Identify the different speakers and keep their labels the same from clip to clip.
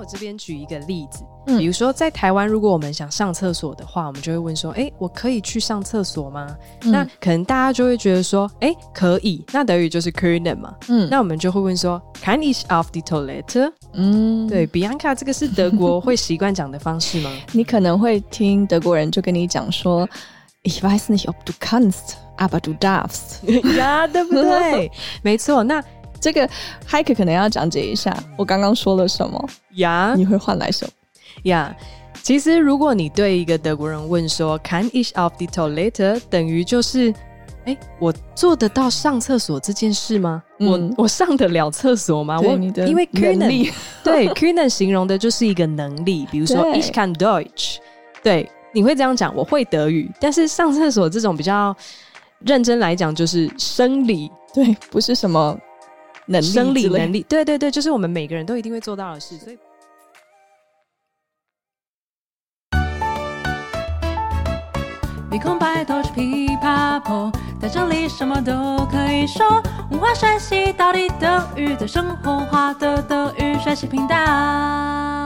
Speaker 1: 我这边举一个例子，嗯，比如说在台湾，如果我们想上厕所的话，我们就会问说：“哎，我可以去上厕所吗？”嗯，那可能大家就会觉得说：“哎，可以。”那德语就是 “können” 嘛。嗯，那我们就会问说：“Kann ich auf die Toilette？” 嗯，对，Bianca，这个是德国 会习惯讲的方式吗？
Speaker 2: 你可能会听德国人就跟你讲说：“Ich weiß nicht, ob du kannst, aber du darfst。”
Speaker 1: 呀，对不对？没错，那。
Speaker 2: 这个 Heike 可能要讲解一下，我刚刚说了什么
Speaker 1: 呀？
Speaker 2: 你会换来什么
Speaker 1: 呀？其实如果你对一个德国人问说 “Kann ich auf die Toilette”，等于就是，哎，我做得到上厕所这件事吗？嗯、我我上得了厕所吗？我因为
Speaker 2: können
Speaker 1: 对 können 形容的就是一个能力，比如说 Ich kann Deutsch，对，你会这样讲，我会德语，但是上厕所这种比较认真来讲，就是生理，
Speaker 2: 对，不是什么。能力
Speaker 1: 生理能力，对对对，就是我们每个人都一定会做到的事。所以，Wir kommen bei Deutsch Pipapo，在这里什么都可以说。文化学习到底德语的生活化的德语学习频道。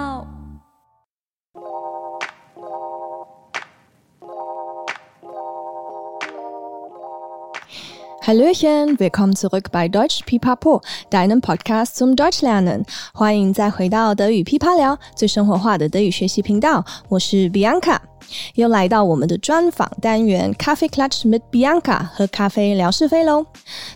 Speaker 2: Hallöchen, welcome to rock by Deutsch Pipapo, deinem Podcast from Deutschlernen。欢迎再回到德语噼啪聊，最生活化的德语学习频道。我是 Bianca。又来到我们的专访单元，Kaffeeklatsch mit Bianca，喝咖啡聊是非喽。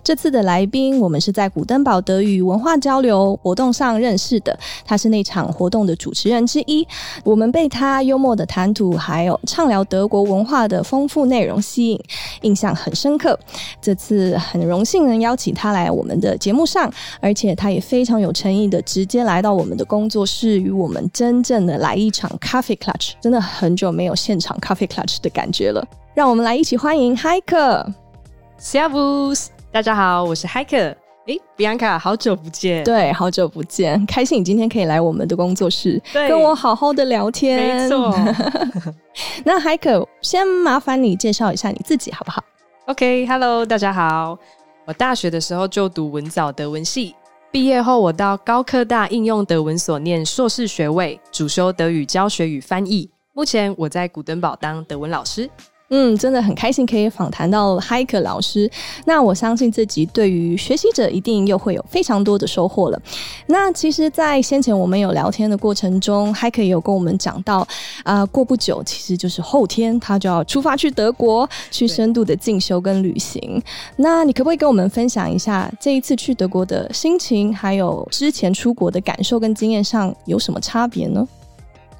Speaker 2: 这次的来宾，我们是在古登堡德语文化交流活动上认识的，他是那场活动的主持人之一。我们被他幽默的谈吐，还有畅聊德国文化的丰富内容吸引，印象很深刻。这次很荣幸能邀请他来我们的节目上，而且他也非常有诚意的直接来到我们的工作室，与我们真正的来一场 Kaffeeklatsch，真的很久没有。现场 Kaffeeklatsch 的感觉了，让我们来一起欢迎。
Speaker 1: Servus，大家好，我是 Heike。哎，Bianca，好久不见。
Speaker 2: 对，好久不见，开心你今天可以来我们的工作室，跟我好好的聊天。
Speaker 1: 没错。
Speaker 2: 那 Heike，先麻烦你介绍一下你自己好不好
Speaker 1: ？OK，Hello，、okay, 大家好。我大学的时候就读文藻德文系，毕业后我到高科大应用德文所念硕士学位，主修德语教学与翻译。目前我在古登堡当德文老师，
Speaker 2: 嗯，真的很开心可以访谈到 Heike 老师。那我相信这集对于学习者一定又会有非常多的收获了。那其实，在先前我们有聊天的过程中，Heike 也有跟我们讲到，啊、呃，过不久其实就是后天，他就要出发去德国去深度的进修跟旅行。那你可不可以跟我们分享一下这一次去德国的心情，还有之前出国的感受跟经验上有什么差别呢？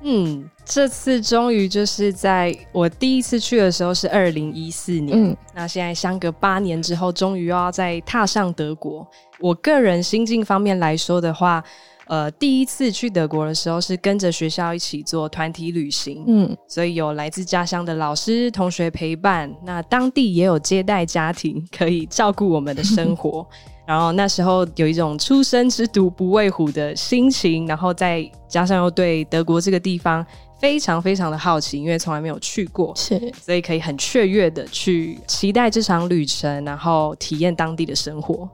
Speaker 1: 嗯，这次终于就是在我第一次去的时候是二零一四年，嗯，那现在相隔八年之后，终于又要再踏上德国。我个人心境方面来说的话，呃，第一次去德国的时候是跟着学校一起做团体旅行，嗯，所以有来自家乡的老师、同学陪伴，那当地也有接待家庭可以照顾我们的生活。然后那时候有一种初生之犊不畏虎的心情，然后再加上又对德国这个地方非常非常的好奇，因为从来没有去过，
Speaker 2: 是，
Speaker 1: 所以可以很雀跃的去期待这场旅程，然后体验当地的生活。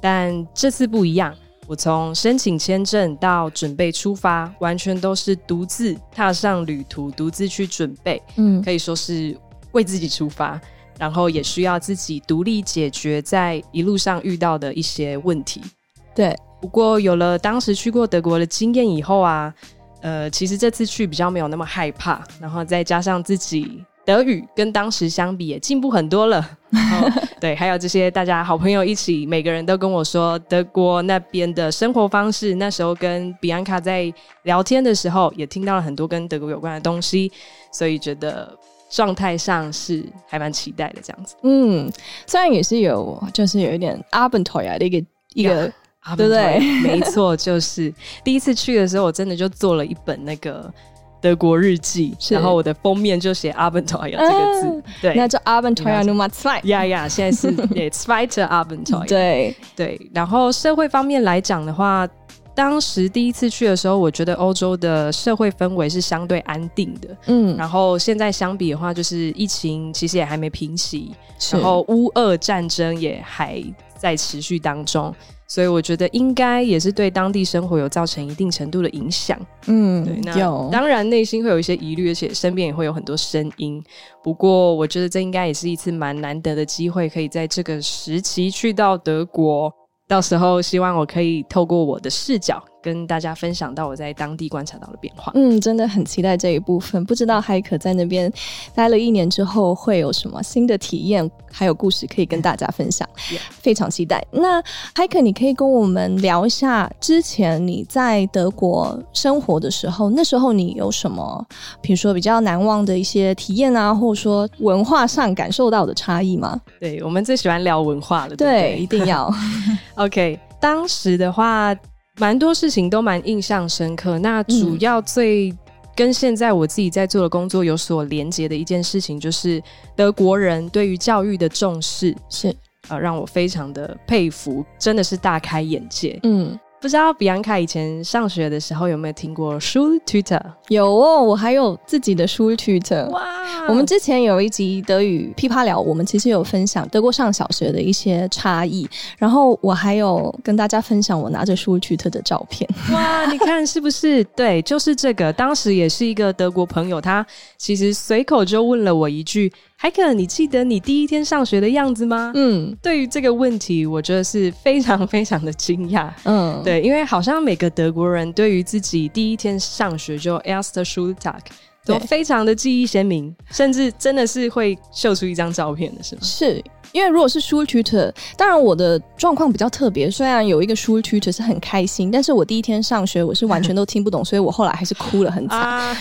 Speaker 1: 但这次不一样，我从申请签证到准备出发，完全都是独自踏上旅途，独自去准备，嗯，可以说是为自己出发。然后也需要自己独立解决在一路上遇到的一些问题。
Speaker 2: 对，
Speaker 1: 不过有了当时去过德国的经验以后啊，呃，其实这次去比较没有那么害怕。然后再加上自己德语跟当时相比也进步很多了。对，还有这些大家好朋友一起，每个人都跟我说德国那边的生活方式。那时候跟 Bianca 在聊天的时候，也听到了很多跟德国有关的东西，所以觉得。状态上是还蛮期待的，这样子。
Speaker 2: 嗯，虽然也是有，就是有一点 Abenteuer 的一个一个，对不对？
Speaker 1: 没错，就是第一次去的时候，我真的就做了一本那个德国日记，然后我的封面就写 Abenteuer 这个字。啊、对，
Speaker 2: 那叫 Abenteuer Nummer zwei。
Speaker 1: 呀呀，现在是 Zweite Abenteuer。
Speaker 2: 对
Speaker 1: 对，然后社会方面来讲的话。当时第一次去的时候，我觉得欧洲的社会氛围是相对安定的，嗯，然后现在相比的话，就是疫情其实也还没平息，然后乌俄战争也还在持续当中。所以我觉得应该也是对当地生活有造成一定程度的影响。
Speaker 2: 嗯，
Speaker 1: 对，那
Speaker 2: 有
Speaker 1: 当然内心会有一些疑虑，而且身边也会有很多声音。不过我觉得这应该也是一次蛮难得的机会，可以在这个时期去到德国。到时候希望我可以透过我的视角跟大家分享到我在当地观察到的变化。
Speaker 2: 嗯，真的很期待这一部分。不知道海可在那边待了一年之后会有什么新的体验，还有故事可以跟大家分享。非常期待。那海可，你可以跟我们聊一下之前你在德国生活的时候，那时候你有什么，比如说比较难忘的一些体验啊，或者说文化上感受到的差异吗？
Speaker 1: 对，我们最喜欢聊文化了，对不对？
Speaker 2: 对，一定要。
Speaker 1: OK，当时的话，蛮多事情都蛮印象深刻。那主要最跟现在我自己在做的工作有所连接的一件事情，就是德国人对于教育的重视，
Speaker 2: 是
Speaker 1: 呃让我非常的佩服，真的是大开眼界。
Speaker 2: 嗯。
Speaker 1: 不知道比安卡以前上学的时候有没有听过 Schultüte？
Speaker 2: 有哦，我还有自己的 Schultüte。哇！我们之前有一集德语噼啪聊，我们其实有分享德国上小学的一些差异，然后我还有跟大家分享我拿着 Schultüte 的照片。
Speaker 1: 哇！你看是不是？对，就是这个。当时也是一个德国朋友，他其实随口就问了我一句。海可，你记得你第一天上学的样子吗？嗯，对于这个问题，我觉得是非常非常的惊讶。嗯，对，因为好像每个德国人对于自己第一天上学就 Erster Schultag 都非常的记忆鲜明，甚至真的是会秀出一张照片的，是吗？
Speaker 2: 是。因为如果是 Schultüte，当然我的状况比较特别。虽然有一个 Schultüte 是很开心，但是我第一天上学我是完全都听不懂，所以我后来还是哭了很惨，啊、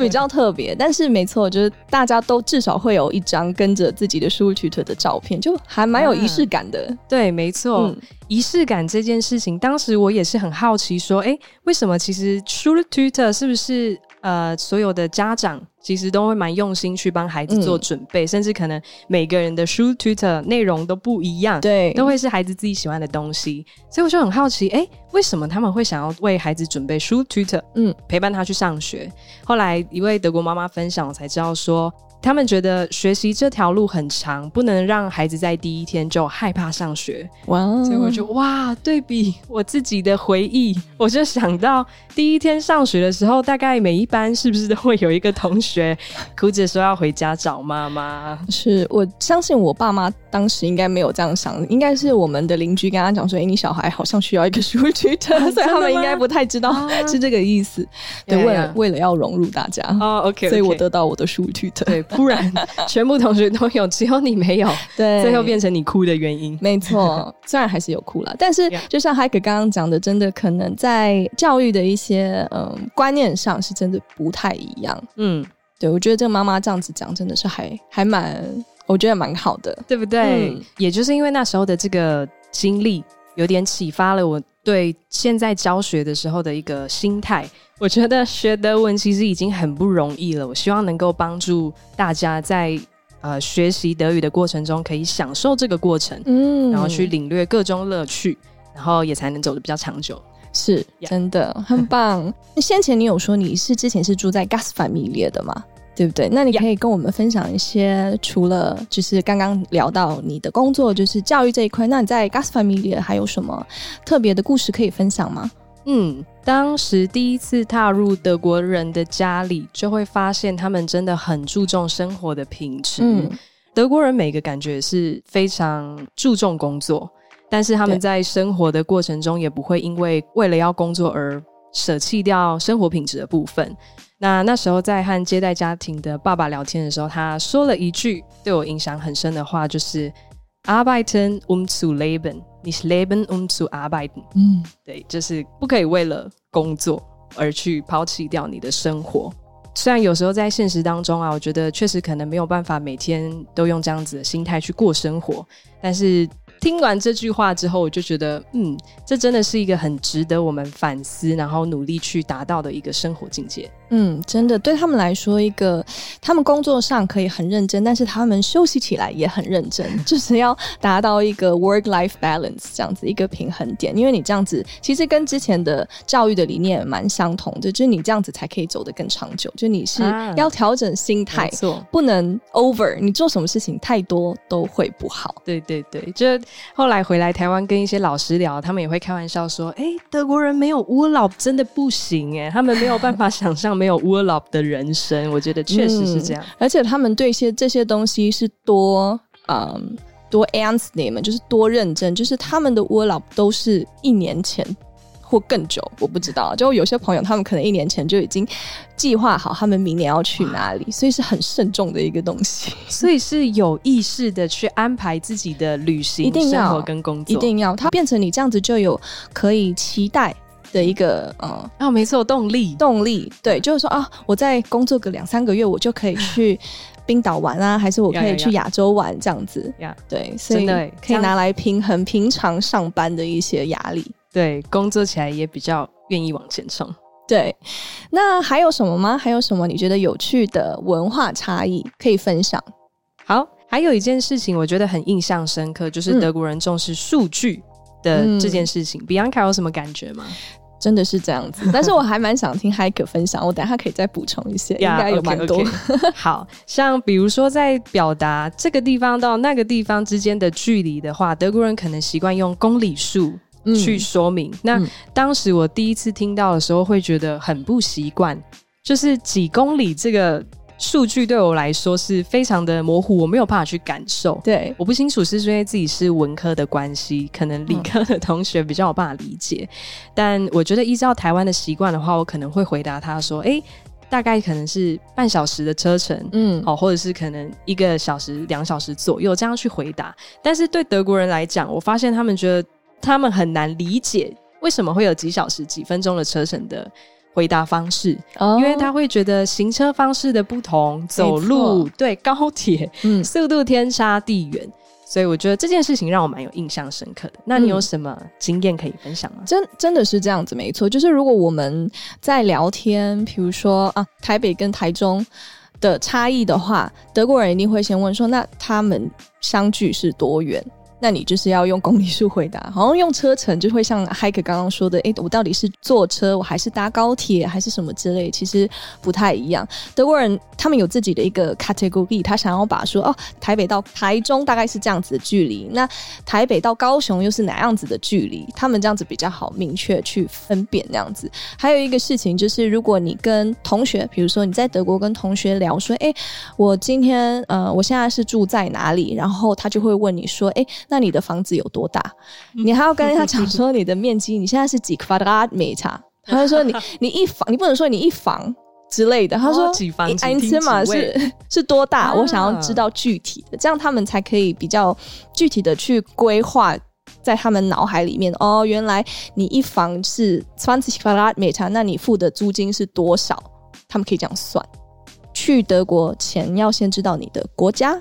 Speaker 2: 比较特别。但是没错，就是大家都至少会有一张跟着自己的 Schultüte 的照片，就还蛮有仪式感的。啊、
Speaker 1: 对，没错，嗯、仪式感这件事情，当时我也是很好奇，说，哎，为什么其实 Schultüte 是不是？呃，所有的家长其实都会蛮用心去帮孩子做准备，嗯、甚至可能每个人的 Schultüte 内容都不一样，
Speaker 2: 对，
Speaker 1: 都会是孩子自己喜欢的东西。所以我就很好奇，哎，为什么他们会想要为孩子准备 Schultüte？嗯，陪伴他去上学。后来一位德国妈妈分享，我才知道说。他们觉得学习这条路很长，不能让孩子在第一天就害怕上学。哇！所以我就哇，对比我自己的回忆，我就想到第一天上学的时候，大概每一班是不是都会有一个同学哭着说要回家找妈妈？
Speaker 2: 是我相信我爸妈当时应该没有这样想，应该是我们的邻居跟他讲说：“哎、欸，你小孩好像需要一个书区的。” 所以他们应该不太知道 是这个意思。对，为了为了要融入大家
Speaker 1: 哦、oh,，OK，
Speaker 2: 所以我得到我的书区的。
Speaker 1: 对。不然，全部同学都有，只有你没有，对，最后变成你哭的原因。
Speaker 2: 没错，虽然还是有哭了，但是就像海可刚刚讲的，真的可能在教育的一些嗯观念上，是真的不太一样。嗯，对，我觉得这个妈妈这样子讲，真的是还还蛮，我觉得蛮好的，
Speaker 1: 对不对？嗯，也就是因为那时候的这个经历，有点启发了我对现在教学的时候的一个心态。我觉得学德文其实已经很不容易了。我希望能够帮助大家在呃学习德语的过程中，可以享受这个过程，嗯，然后去领略各种乐趣，然后也才能走得比较长久。
Speaker 2: 是.真的很棒。那先前你有说你是之前是住在 Gastfamilie 的吗？对不对？那你可以跟我们分享一些，除了就是刚刚聊到你的工作就是教育这一块，那你在 Gastfamilie 还有什么特别的故事可以分享吗？
Speaker 1: 嗯，当时第一次踏入德国人的家里，就会发现他们真的很注重生活的品质。嗯，德国人每个感觉是非常注重工作，但是他们在生活的过程中也不会因为为了要工作而舍弃掉生活品质的部分。那那时候在和接待家庭的爸爸聊天的时候，他说了一句对我影响很深的话，就是 “Arbeiten um zu leben”。你是 leben um zu arbeiten，嗯，对，就是不可以为了工作而去抛弃掉你的生活。虽然有时候在现实当中啊，我觉得确实可能没有办法每天都用这样子的心态去过生活。但是听完这句话之后，我就觉得，嗯，这真的是一个很值得我们反思，然后努力去达到的一个生活境界。
Speaker 2: 嗯，真的对他们来说，一个他们工作上可以很认真，但是他们休息起来也很认真，就是要达到一个 work-life balance 这样子一个平衡点。因为你这样子其实跟之前的教育的理念蛮相同的，就是你这样子才可以走得更长久。就你是要调整心态，啊、没错，不能 over，你做什么事情太多都会不好。
Speaker 1: 对对对，就后来回来台湾跟一些老师聊，他们也会开玩笑说：“哎，德国人没有 Urlaub 真的不行哎，他们没有办法想象。”没有 Urlaub 的人生，我觉得确实是这样。嗯、
Speaker 2: 而且他们对一些这些东西是多嗯多 ernst 就是多认真，就是他们的 Urlaub 都是一年前或更久，我不知道。就有些朋友，他们可能一年前就已经计划好他们明年要去哪里，所以是很慎重的一个东西。
Speaker 1: 所以是有意识的去安排自己的旅行、一定要生活跟工作，
Speaker 2: 一定要。它变成你这样子就有可以期待。的一个嗯
Speaker 1: 啊，没错，动力
Speaker 2: 动力，对，就是说啊，我再工作个两三个月，我就可以去 冰岛玩啊，还是我可以去亚洲玩这样子
Speaker 1: 呀？
Speaker 2: 对，所以可以拿来平衡平常上班的一些压力，
Speaker 1: 对，工作起来也比较愿意往前冲。
Speaker 2: 对，那还有什么吗？还有什么你觉得有趣的文化差异可以分享？
Speaker 1: 好，还有一件事情我觉得很印象深刻，就是德国人重视数据的这件事情。嗯、Bianca 有什么感觉吗？
Speaker 2: 真的是这样子，但是我还蛮想听 Heike 分享，我等下可以再补充一些，yeah, 应该有蛮多。
Speaker 1: Okay, okay. 好像比如说在表达这个地方到那个地方之间的距离的话，德国人可能习惯用公里数去说明。嗯、那当时我第一次听到的时候，会觉得很不习惯，就是几公里这个。数据对我来说是非常的模糊，我没有办法去感受。
Speaker 2: 对，
Speaker 1: 我不清楚是因为自己是文科的关系，可能理科的同学比较有办法理解。嗯、但我觉得依照台湾的习惯的话，我可能会回答他说：“诶，大概可能是半小时的车程，嗯，哦，或者是可能一个小时、两小时左右这样去回答。”但是对德国人来讲，我发现他们觉得他们很难理解为什么会有几小时、几分钟的车程的。回答方式，哦、因为他会觉得行车方式的不同，走路对高铁，嗯，速度天差地远，所以我觉得这件事情让我蛮有印象深刻的。那你有什么经验可以分享吗？
Speaker 2: 嗯、真真的是这样子，没错，就是如果我们在聊天，比如说啊，台北跟台中的差异的话，德国人一定会先问说，那他们相距是多远？那你就是要用公里数回答，好像用车程就会像 Heike 刚刚说的，诶、我到底是坐车，我还是搭高铁，还是什么之类，其实不太一样。德国人他们有自己的一个 category，他想要把说哦，台北到台中大概是这样子的距离，那台北到高雄又是哪样子的距离？他们这样子比较好明确去分辨那样子。还有一个事情就是，如果你跟同学，比如说你在德国跟同学聊说，诶、我今天呃，我现在是住在哪里？然后他就会问你说，诶、那你的房子有多大？你还要跟他讲说你的面积，你现在是几克拉米差？他会说你你一房，你不能说你一房之类的。他说
Speaker 1: 几房几
Speaker 2: 厅嘛是是多大？啊、我想要知道具体的，这样他们才可以比较具体的去规划在他们脑海里面。哦，原来你一房是三十克拉米差，那你付的租金是多少？他们可以这样算。去德国前要先知道你的国家。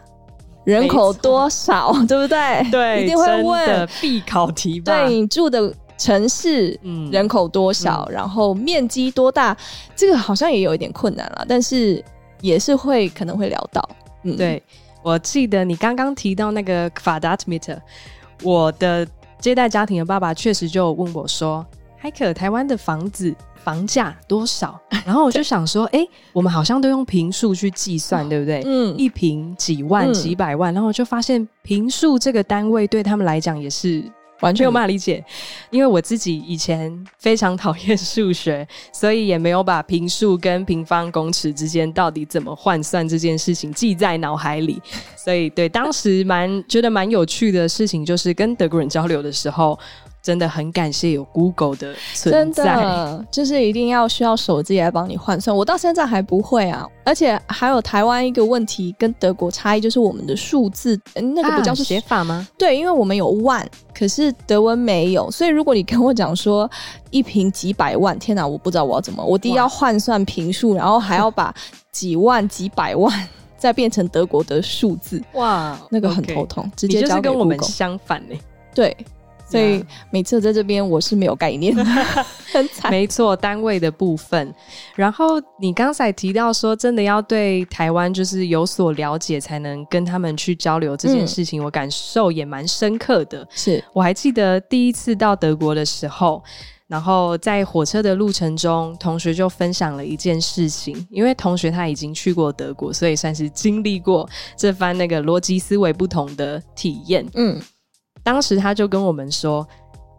Speaker 2: 人口多少，对不对？
Speaker 1: 对，
Speaker 2: 一定会问
Speaker 1: 的必考题吧？
Speaker 2: 对，你住的城市，嗯，人口多少，嗯、然后面积多大？这个好像也有一点困难了，但是也是会可能会聊到。
Speaker 1: 嗯，对，我记得你刚刚提到那个 Quadratmeter，我的接待家庭的爸爸确实就问我说：“Heike，台湾的房子。”房价多少？然后我就想说，哎、欸，我们好像都用平数去计算，对不对？嗯，一平几万、几百万，然后我就发现平数这个单位对他们来讲也是完全没有办法理解。因为我自己以前非常讨厌数学，所以也没有把平数跟平方公尺之间到底怎么换算这件事情记在脑海里。所以，对当时蛮觉得蛮有趣的事情，就是跟德国人交流的时候。真的很感谢有 Google 的存在，
Speaker 2: 真的就是一定要需要手机来帮你换算。我到现在还不会啊，而且还有台湾一个问题跟德国差异，就是我们的数字那个不叫写
Speaker 1: 法吗？
Speaker 2: 对，因为我们有万，可是德文没有，所以如果你跟我讲说一瓶几百万，天哪，我不知道我要怎么，我第一要换算瓶数，然后还要把几万几百万 再变成德国的数字，哇，那个很头痛，okay, 直接交给 Google，
Speaker 1: 就是跟我们相反呢、欸。
Speaker 2: 对。所以每次在这边我是没有概念的，很惨。
Speaker 1: 没错，单位的部分。然后你刚才提到说，真的要对台湾就是有所了解，才能跟他们去交流这件事情，嗯、我感受也蛮深刻的。
Speaker 2: 是
Speaker 1: 我还记得第一次到德国的时候。然后在火车的路程中，同学就分享了一件事情，因为同学他已经去过德国，所以算是经历过这番那个逻辑思维不同的体验。嗯，当时他就跟我们说。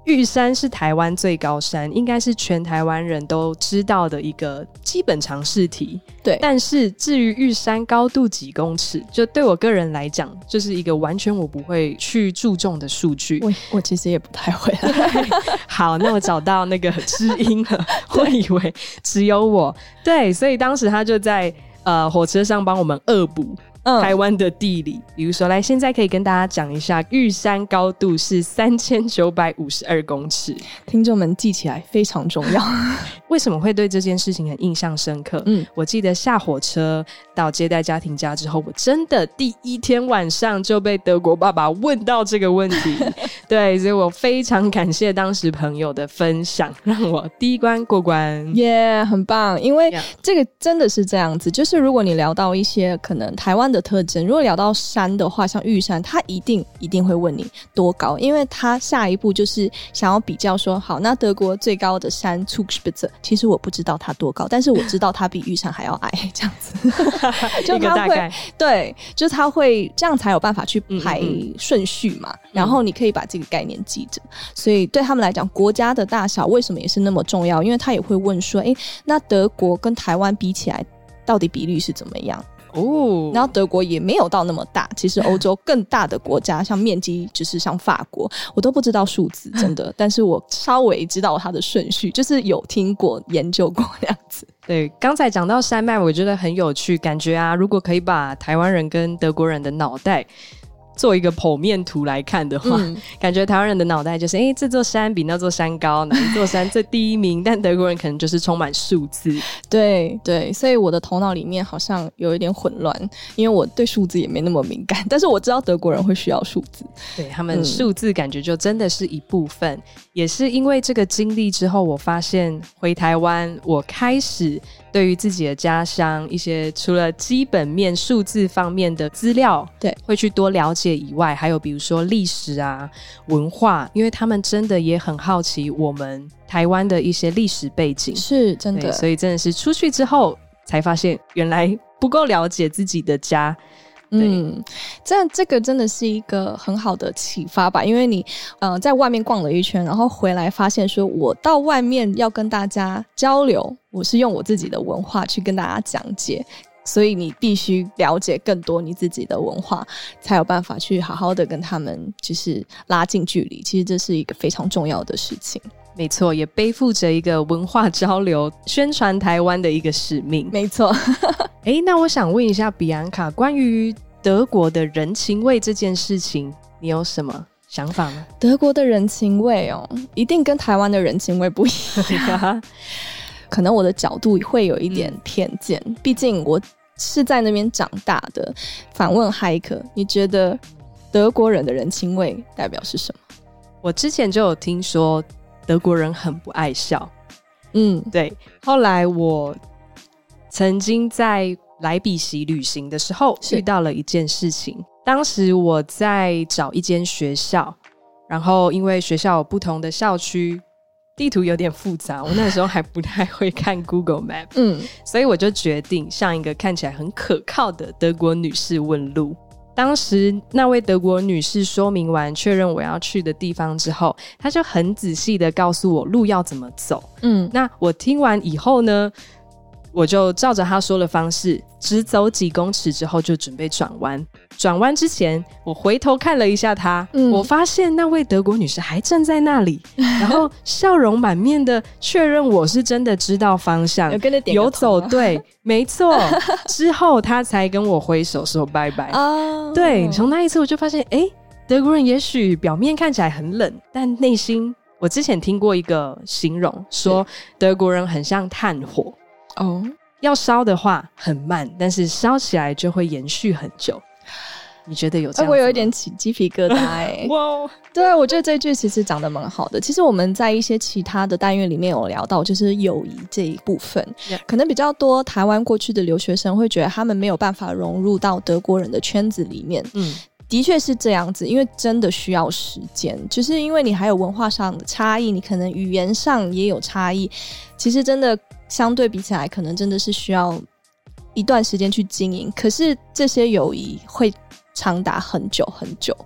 Speaker 1: 玉山是台湾最高山，应该是全台湾人都知道的一个基本常识题。
Speaker 2: 对，
Speaker 1: 但是至于玉山高度几公尺，就对我个人来讲，就是一个完全我不会去注重的数据。
Speaker 2: 我我其实也不太会。
Speaker 1: 好，那我找到那个知音了。我以为只有我。对，所以当时他就在呃火车上帮我们恶补。嗯、台湾的地理，比如说，来，现在可以跟大家讲一下，玉山高度是三千九百五十二公尺，
Speaker 2: 听众们记起来非常重要。
Speaker 1: 为什么会对这件事情很印象深刻？嗯，我记得下火车到接待家庭家之后，我真的第一天晚上就被德国爸爸问到这个问题。对，所以我非常感谢当时朋友的分享，让我第一关过关。
Speaker 2: 耶，yeah, 很棒！因为这个真的是这样子，就是如果你聊到一些可能台湾。的特征，如果聊到山的话，像玉山，他一定一定会问你多高，因为他下一步就是想要比较说，好，那德国最高的山其实我不知道它多高，但是我知道它比玉山还要矮，这样子，就他会对，就是他会这样才有办法去排顺序嘛，嗯嗯，然后你可以把这个概念记着，所以对他们来讲，国家的大小为什么也是那么重要？因为他也会问说，哎，那德国跟台湾比起来，到底比率是怎么样？哦，然后德国也没有到那么大。其实欧洲更大的国家，像面积就是像法国，我都不知道数字，真的。但是我稍微知道它的顺序，就是有听过、研究过这样子。
Speaker 1: 对，刚才讲到山脉，我觉得很有趣，感觉啊，如果可以把台湾人跟德国人的脑袋。做一个剖面图来看的话，嗯、感觉台湾人的脑袋就是，哎、欸，这座山比那座山高，哪一座山最第一名？但德国人可能就是充满数字。
Speaker 2: 对对，所以我的头脑里面好像有一点混乱，因为我对数字也没那么敏感。但是我知道德国人会需要数字，
Speaker 1: 对他们数字感觉就真的是一部分。嗯、也是因为这个经历之后，我发现回台湾，我开始。对于自己的家乡，一些除了基本面数字方面的资料，
Speaker 2: 对，
Speaker 1: 会去多了解以外，还有比如说历史啊、文化，因为他们真的也很好奇我们台湾的一些历史背景，
Speaker 2: 是真的，
Speaker 1: 所以真的是出去之后才发现，原来不够了解自己的家。
Speaker 2: 嗯，这样这个真的是一个很好的启发吧，因为你，呃，在外面逛了一圈，然后回来发现说，我到外面要跟大家交流，我是用我自己的文化去跟大家讲解，所以你必须了解更多你自己的文化，才有办法去好好的跟他们就是拉近距离。其实这是一个非常重要的事情。
Speaker 1: 没错，也背负着一个文化交流、宣传台湾的一个使命。
Speaker 2: 没错。
Speaker 1: 哎，那我想问一下比安卡，关于德国的人情味这件事情，你有什么想法吗？
Speaker 2: 德国的人情味哦，一定跟台湾的人情味不一样。可能我的角度会有一点偏见，嗯、毕竟我是在那边长大的。反问骇客，你觉得德国人的人情味代表是什么？
Speaker 1: 我之前就有听说。德国人很不爱笑，嗯，对。后来我曾经在莱比锡旅行的时候遇到了一件事情。当时我在找一间学校，然后因为学校有不同的校区，地图有点复杂，我那时候还不太会 看 Google Map，嗯，所以我就决定向一个看起来很可靠的德国女士问路。当时那位德国女士说明完，确认我要去的地方之后，她就很仔细的告诉我路要怎么走。嗯，那我听完以后呢，我就照着他说的方式，只走几公尺之后就准备转弯。转弯之前，我回头看了一下他，嗯、我发现那位德国女士还站在那里，然后笑容满面的确认我是真的知道方向，有跟着点，有走对，没错。之后她才跟我挥手说拜拜。哦，对，从那一次我就发现，哎，德国人也许表面看起来很冷，但内心，我之前听过一个形容，说德国人很像炭火。哦，要烧的话很慢，但是烧起来就会延续很久。你觉得有这样？
Speaker 2: 我有一点起鸡皮疙瘩 哎！哇，对，我觉得这句其实讲的蛮好的。其实我们在一些其他的单元里面有聊到，就是友谊这一部分，Yeah. 可能比较多台湾过去的留学生会觉得他们没有办法融入到德国人的圈子里面。嗯，的确是这样子，因为真的需要时间，就是因为你还有文化上的差异，你可能语言上也有差异。其实真的相对比起来，可能真的是需要一段时间去经营。可是这些友谊会。长达很久很久，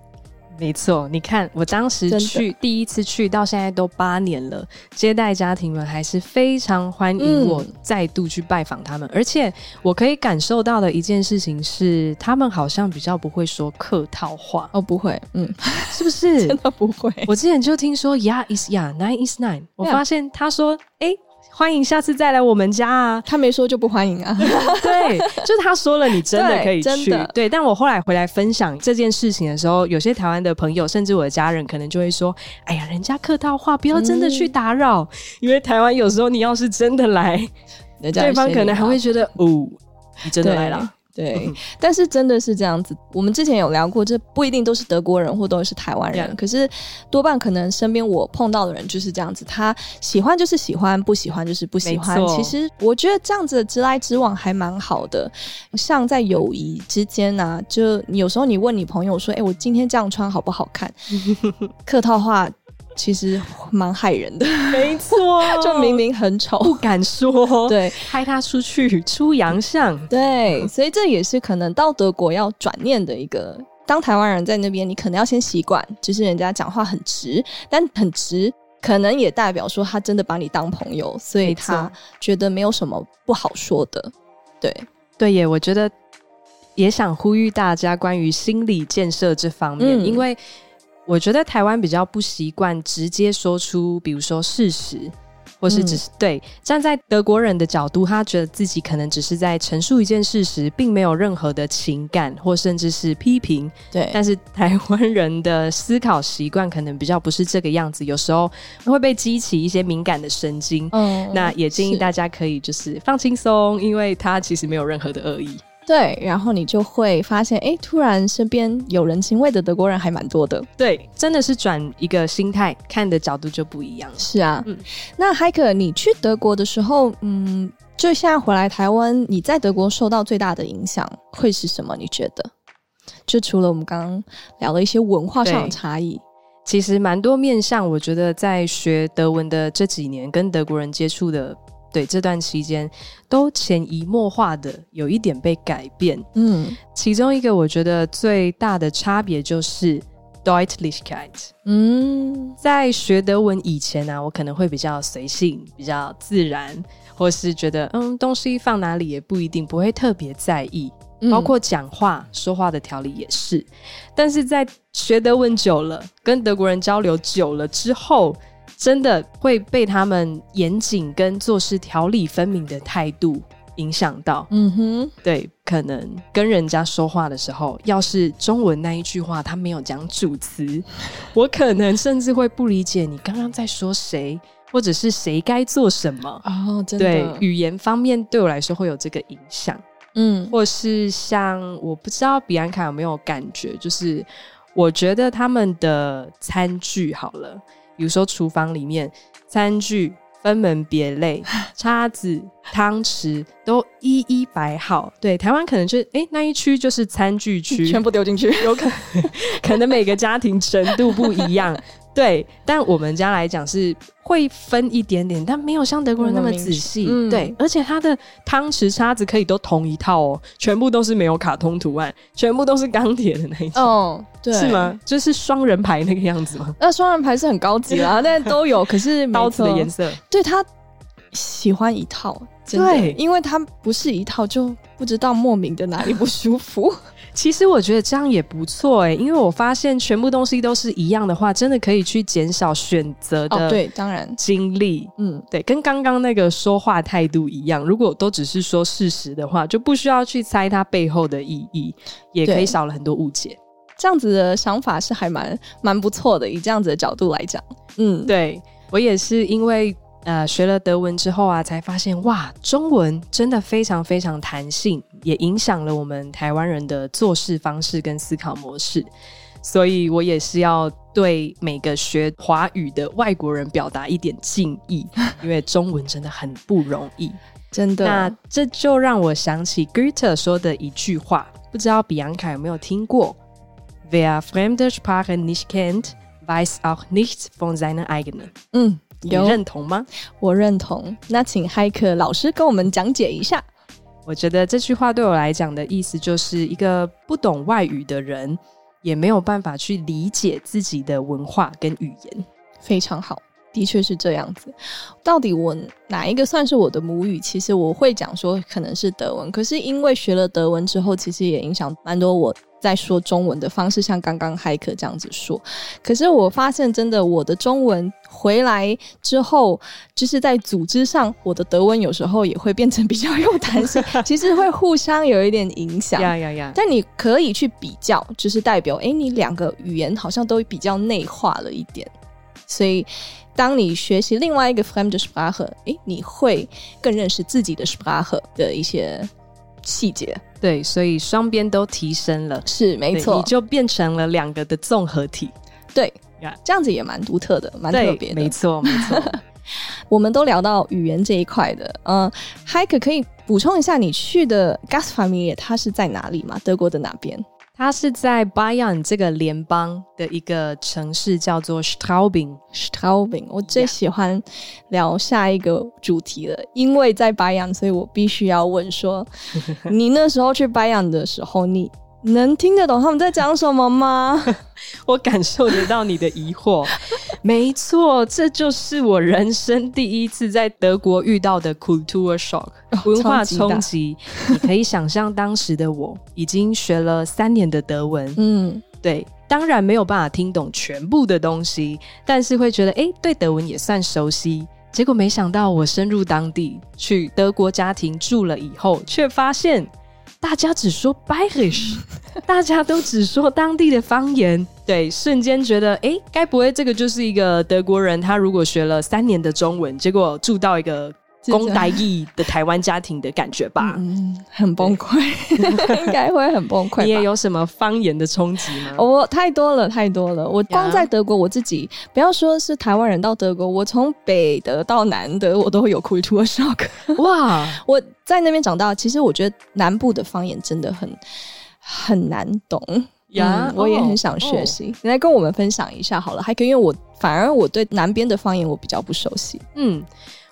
Speaker 1: 没错。你看，我当时去第一次去到现在都八年了，接待家庭们还是非常欢迎我再度去拜访他们。嗯、而且我可以感受到的一件事情是，他们好像比较不会说客套话
Speaker 2: 哦，不会，嗯，
Speaker 1: 是不是？
Speaker 2: 真的不会。
Speaker 1: 我之前就听说，Yeah is yeah，Nine is nine。我发现他说，哎、欸。欢迎下次再来我们家啊！
Speaker 2: 他没说就不欢迎啊。
Speaker 1: 对，就是他说了，你真的可以去。真的。对，但我后来回来分享这件事情的时候，有些台湾的朋友，甚至我的家人，可能就会说：“哎呀，人家客套话，不要真的去打扰。嗯”因为台湾有时候你要是真的来，对方可能还会觉得：“哦，你真的来了。”
Speaker 2: 对，但是真的是这样子。我们之前有聊过，这不一定都是德国人或都是台湾人可是多半可能身边我碰到的人就是这样子。他喜欢就是喜欢，不喜欢就是不喜欢。其实我觉得这样子的直来直往还蛮好的。像在友谊之间呢、啊，就有时候你问你朋友说：“哎，我今天这样穿好不好看？” 客套话。其实蛮害人的，
Speaker 1: 没错，
Speaker 2: 就明明很丑，
Speaker 1: 不敢说，
Speaker 2: 对，
Speaker 1: 害他出去出洋相，
Speaker 2: 对，所以这也是可能到德国要转念的一个。当台湾人在那边，你可能要先习惯，就是人家讲话很直，但很直可能也代表说他真的把你当朋友，所以他觉得没有什么不好说的。对，
Speaker 1: 对耶，我觉得也想呼吁大家关于心理建设这方面，嗯、因为。我觉得台湾比较不习惯直接说出，比如说事实，或是只是、嗯、对站在德国人的角度，他觉得自己可能只是在陈述一件事实，并没有任何的情感或甚至是批评。
Speaker 2: 对，
Speaker 1: 但是台湾人的思考习惯可能比较不是这个样子，有时候会被激起一些敏感的神经。嗯，那也建议大家可以就是放轻松，因为他其实没有任何的恶意。
Speaker 2: 对，然后你就会发现，哎，突然身边有人情味的德国人还蛮多的。
Speaker 1: 对，真的是转一个心态，看的角度就不一样。
Speaker 2: 是啊，嗯，那 Heike，你去德国的时候，嗯，就现在回来台湾，你在德国受到最大的影响会是什么？你觉得？就除了我们刚刚聊了一些文化上的差异，
Speaker 1: 其实蛮多面向，我觉得在学德文的这几年，跟德国人接触的。对，这段期间都潜移默化的有一点被改变。嗯，其中一个我觉得最大的差别就是 Deutlichkeit。嗯，在学德文以前呢、啊，我可能会比较随性、比较自然，或是觉得嗯，东西放哪里也不一定，不会特别在意。包括讲话、说话的条理也是。但是在学德文久了，跟德国人交流久了之后，真的会被他们严谨跟做事条理分明的态度影响到。嗯哼，对，可能跟人家说话的时候，要是中文那一句话他没有讲主词，我可能甚至会不理解你刚刚在说谁，或者是谁该做什么。哦，真的，对，语言方面对我来说会有这个影响。嗯，或是像我不知道比安卡有没有感觉，就是我觉得他们的餐具好了。比如说，厨房里面餐具分门别类，叉子、汤匙都一一摆好。对，台湾可能就哎、欸，那一区就是餐具区，
Speaker 2: 全部丢进去，
Speaker 1: 有可能可能每个家庭程度不一样。对，但我们家来讲是会分一点点，但没有像德国人那么仔细。嗯、对，而且它的汤匙、叉子可以都同一套哦，全部都是没有卡通图案，全部都是钢铁的那一种。哦，对，是吗？就是双人牌那个样子吗？
Speaker 2: 那双人牌是很高级啦，但都有。可是
Speaker 1: 刀子的颜色，
Speaker 2: 对，他喜欢一套，对，因为他不是一套，就不知道莫名的哪里不舒服。
Speaker 1: 其实我觉得这样也不错哎、欸，因为我发现全部东西都是一样的话，真的可以去减少选择的。对，当然精力，嗯，对，跟刚刚那个说话态度一样。如果都只是说事实的话，就不需要去猜它背后的意义，也可以少了很多误解。
Speaker 2: 这样子的想法是还蛮蛮不错的，以这样子的角度来讲，嗯，
Speaker 1: 对，我也是因为。呃学了德文之后啊，才发现哇，中文真的非常非常弹性，也影响了我们台湾人的做事方式跟思考模式。所以我也是要对每个学华语的外国人表达一点敬意，因为中文真的很不容易，
Speaker 2: 真的。
Speaker 1: 那这就让我想起 Goethe 说的一句话，不知道比昂卡有没有听过？Wer fremde Sprache nicht kennt, weiß auch nichts von seiner eigenen。
Speaker 2: 嗯，有
Speaker 1: 你认同吗？
Speaker 2: 我认同。那请 Heike 老师跟我们讲解一下。
Speaker 1: 我觉得这句话对我来讲的意思，就是一个不懂外语的人。也没有办法去理解自己的文化跟语言，
Speaker 2: 非常好，的确是这样子。到底我哪一个算是我的母语？其实我会讲说可能是德文，可是因为学了德文之后，其实也影响蛮多我。在说中文的方式，像刚刚 Heike 这样子说，可是我发现真的，我的中文回来之后，就是在组织上，我的德文有时候也会变成比较有弹性，其实会互相有一点影响。
Speaker 1: 呀呀呀！
Speaker 2: 但你可以去比较，就是代表，哎，你两个语言好像都比较内化了一点。所以，当你学习另外一个 Fremde Sprache，哎，你会更认识自己的 Sprache 的一些细节。
Speaker 1: 对，所以双边都提升了，
Speaker 2: 是没错，
Speaker 1: 你就变成了两个的综合
Speaker 2: 体。对.这样子也蛮独特的，蛮特别的。
Speaker 1: 没错，没错。
Speaker 2: 我们都聊到语言这一块的，嗯、呃，Heike 可以补充一下，你去的 Gastfamilie 它是在哪里吗？德国的哪边？
Speaker 1: 它是在 Bayern 这个联邦的一个城市，叫做 Straubing。
Speaker 2: Straubing，我最喜欢聊下一个主题了.因为在 Bayern，所以我必须要问说，你那时候去 Bayern 的时候，你能听得懂他们在讲什么吗？
Speaker 1: 我感受得到你的疑惑。没错，这就是我人生第一次在德国遇到的 culture shock 文化冲击。你可以想象当时的我已经学了三年的德文，嗯，对，当然没有办法听懂全部的东西，但是会觉得哎，对德文也算熟悉。结果没想到我深入当地去德国家庭住了以后，却发现。大家只说白话 大家都只说当地的方言，对，瞬间觉得，哎，该不会这个就是一个德国人？他如果学了三年的中文，结果住到一个。公台义的台湾家庭的感觉吧，
Speaker 2: 嗯，很崩溃，对应该会很崩溃。
Speaker 1: 你也有什么方言的冲击吗？
Speaker 2: 我太多了，太多了。我光在德国，我自己不要说是台湾人到德国，我从北德到南德，我都会有 culture shock。哇，我在那边长大，其实我觉得南部的方言真的很很难懂呀。嗯、我也很想学习，哦、你来跟我们分享一下好了。还可以，因为我反而我对南边的方言我比较不熟悉。嗯。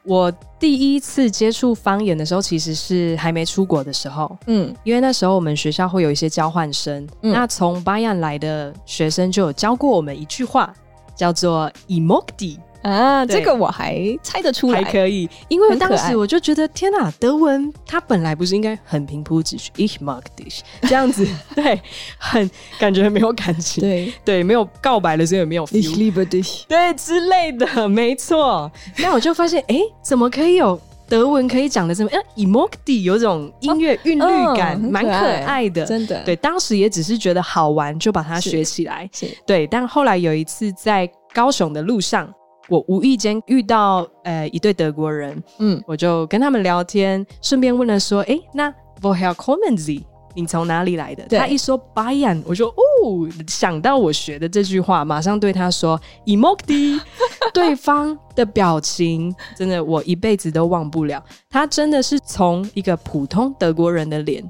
Speaker 1: 我第一次接触方言的时候，其实是还没出国的时候。嗯，因为那时候我们学校会有一些交换生，嗯、那从巴彦来的学生就有教过我们一句话，叫做 “Ich mag dich”。
Speaker 2: 啊，这个我还猜得出来，
Speaker 1: 还可以，因为当时我就觉得天哪，德文它本来不是应该很平铺直叙，Ich mag dich 这样子，对，很感觉没有感情，对对，没有告白的时候也没有
Speaker 2: Ich liebe dich，
Speaker 1: 对之类的，没错。那我就发现，哎，怎么可以有德文可以讲的这么，哎，Ich mag dich 有种音乐韵律感，蛮可爱的，
Speaker 2: 真的。
Speaker 1: 对，当时也只是觉得好玩，就把它学起来。是，对。但后来有一次在高雄的路上。我无意间遇到呃一对德国人，嗯，我就跟他们聊天，顺便问了说，哎，那 Woher kommen Sie？你从哪里来的？他一说 Bayern，我说哦想到我学的这句话，马上对他说 Ich mag dich。对方的表情真的我一辈子都忘不了，他真的是从一个普通德国人的脸。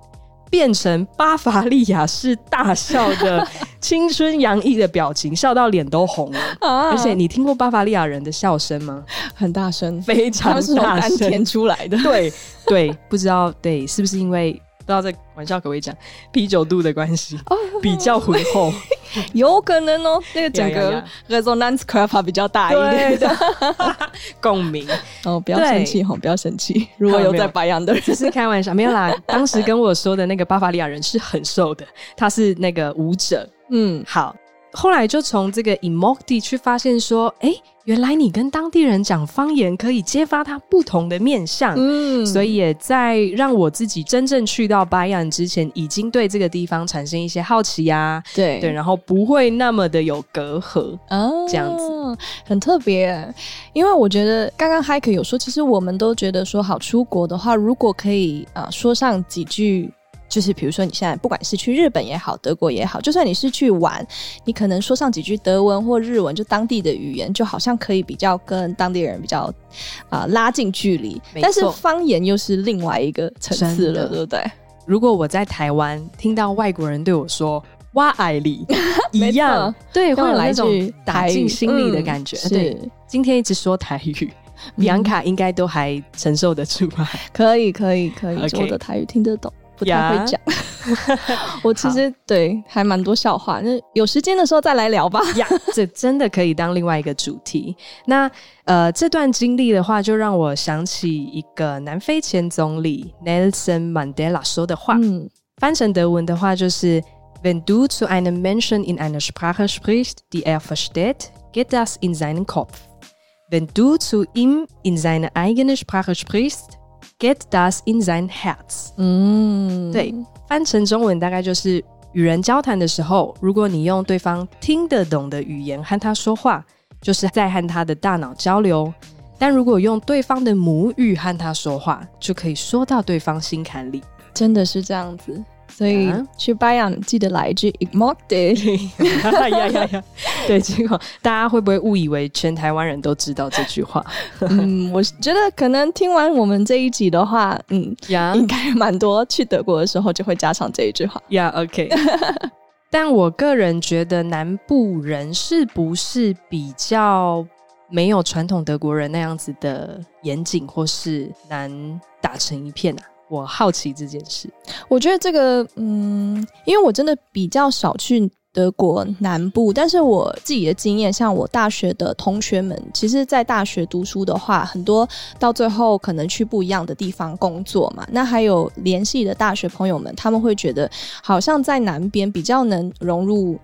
Speaker 1: 变成巴伐利亚式大笑的 青春洋溢的表情，笑到脸都红了。啊、而且你听过巴伐利亚人的笑声吗？
Speaker 2: 很大声，
Speaker 1: 非常大声，
Speaker 2: 甜出来的。
Speaker 1: 对对，不知道对是不是因为。不知道这玩笑可不可以讲啤酒肚的关系，oh, 比较浑厚，
Speaker 2: 有可能哦。那个整个 resonance curve 比较大一点的
Speaker 1: 共鸣
Speaker 2: 哦，不要生气哦，不要生气。如果有在白羊的人，
Speaker 1: 只是开玩笑，没有啦。当时跟我说的那个巴伐利亚人是很瘦的，他是那个舞者。嗯，好。后来就从这个 Emoji 去发现说，哎、欸，原来你跟当地人讲方言可以揭发他不同的面相。嗯，所以也在让我自己真正去到巴阳之前，已经对这个地方产生一些好奇呀、啊。
Speaker 2: 对
Speaker 1: 对，然后不会那么的有隔阂哦，这样子
Speaker 2: 很特别。因为我觉得刚刚 Heike 有说，其实我们都觉得说，好出国的话，如果可以啊、呃，说上几句。就是比如说，你现在不管是去日本也好，德国也好，就算你是去玩，你可能说上几句德文或日文，就当地的语言，就好像可以比较跟当地人比较啊、呃、拉近距离。但是方言又是另外一个层次了，对不对？
Speaker 1: 如果我在台湾听到外国人对我说“哇爱你 ”，一样，对，会有一种打进心里的感觉。嗯、对，今天一直说台语，比安卡应该都还承受得住吧？
Speaker 2: 可以，可以，可以，我的台语听得懂。不太会讲.我其实对还蛮多笑话，那有时间的时候再来聊吧。
Speaker 1: 呀、这真的可以当另外一个主题。那呃，这段经历的话，就让我想起一个南非前总理 Nelson Mandela 说的话，嗯，翻成德文的话就是：Wenn du zu einem Menschen in einer Sprache sprichst, die er versteht, geht das in seinen Kopf. Wenn du zu ihm in seine eigene Sprache sprichst, Get das in sein Herz。嗯，对，翻成中文大概就是与人交谈的时候，如果你用对方听得懂的语言和他说话，就是在和他的大脑交流；但如果用对方的母语和他说话，就可以说到对方心坎里。
Speaker 2: 真的是这样子。所以去巴阳记得来一句 “ik mag dit”。
Speaker 1: 呀呀呀！对，结果大家会不会误以为全台湾人都知道这句话？
Speaker 2: 嗯，我觉得可能听完我们这一集的话，嗯，呀，应该蛮多去德国的时候就会加上这一句话。
Speaker 1: 呀，OK。但我个人觉得南部人是不是比较没有传统德国人那样子的严谨，或是难打成一片啊？我好奇这件事，
Speaker 2: 我觉得这个，嗯，因为我真的比较少去德国南部，但是我自己的经验，像我大学的同学们，其实，在大学读书的话，很多到最后可能去不一样的地方工作嘛。那还有联系的大学朋友们，他们会觉得，好像在南边比较能融入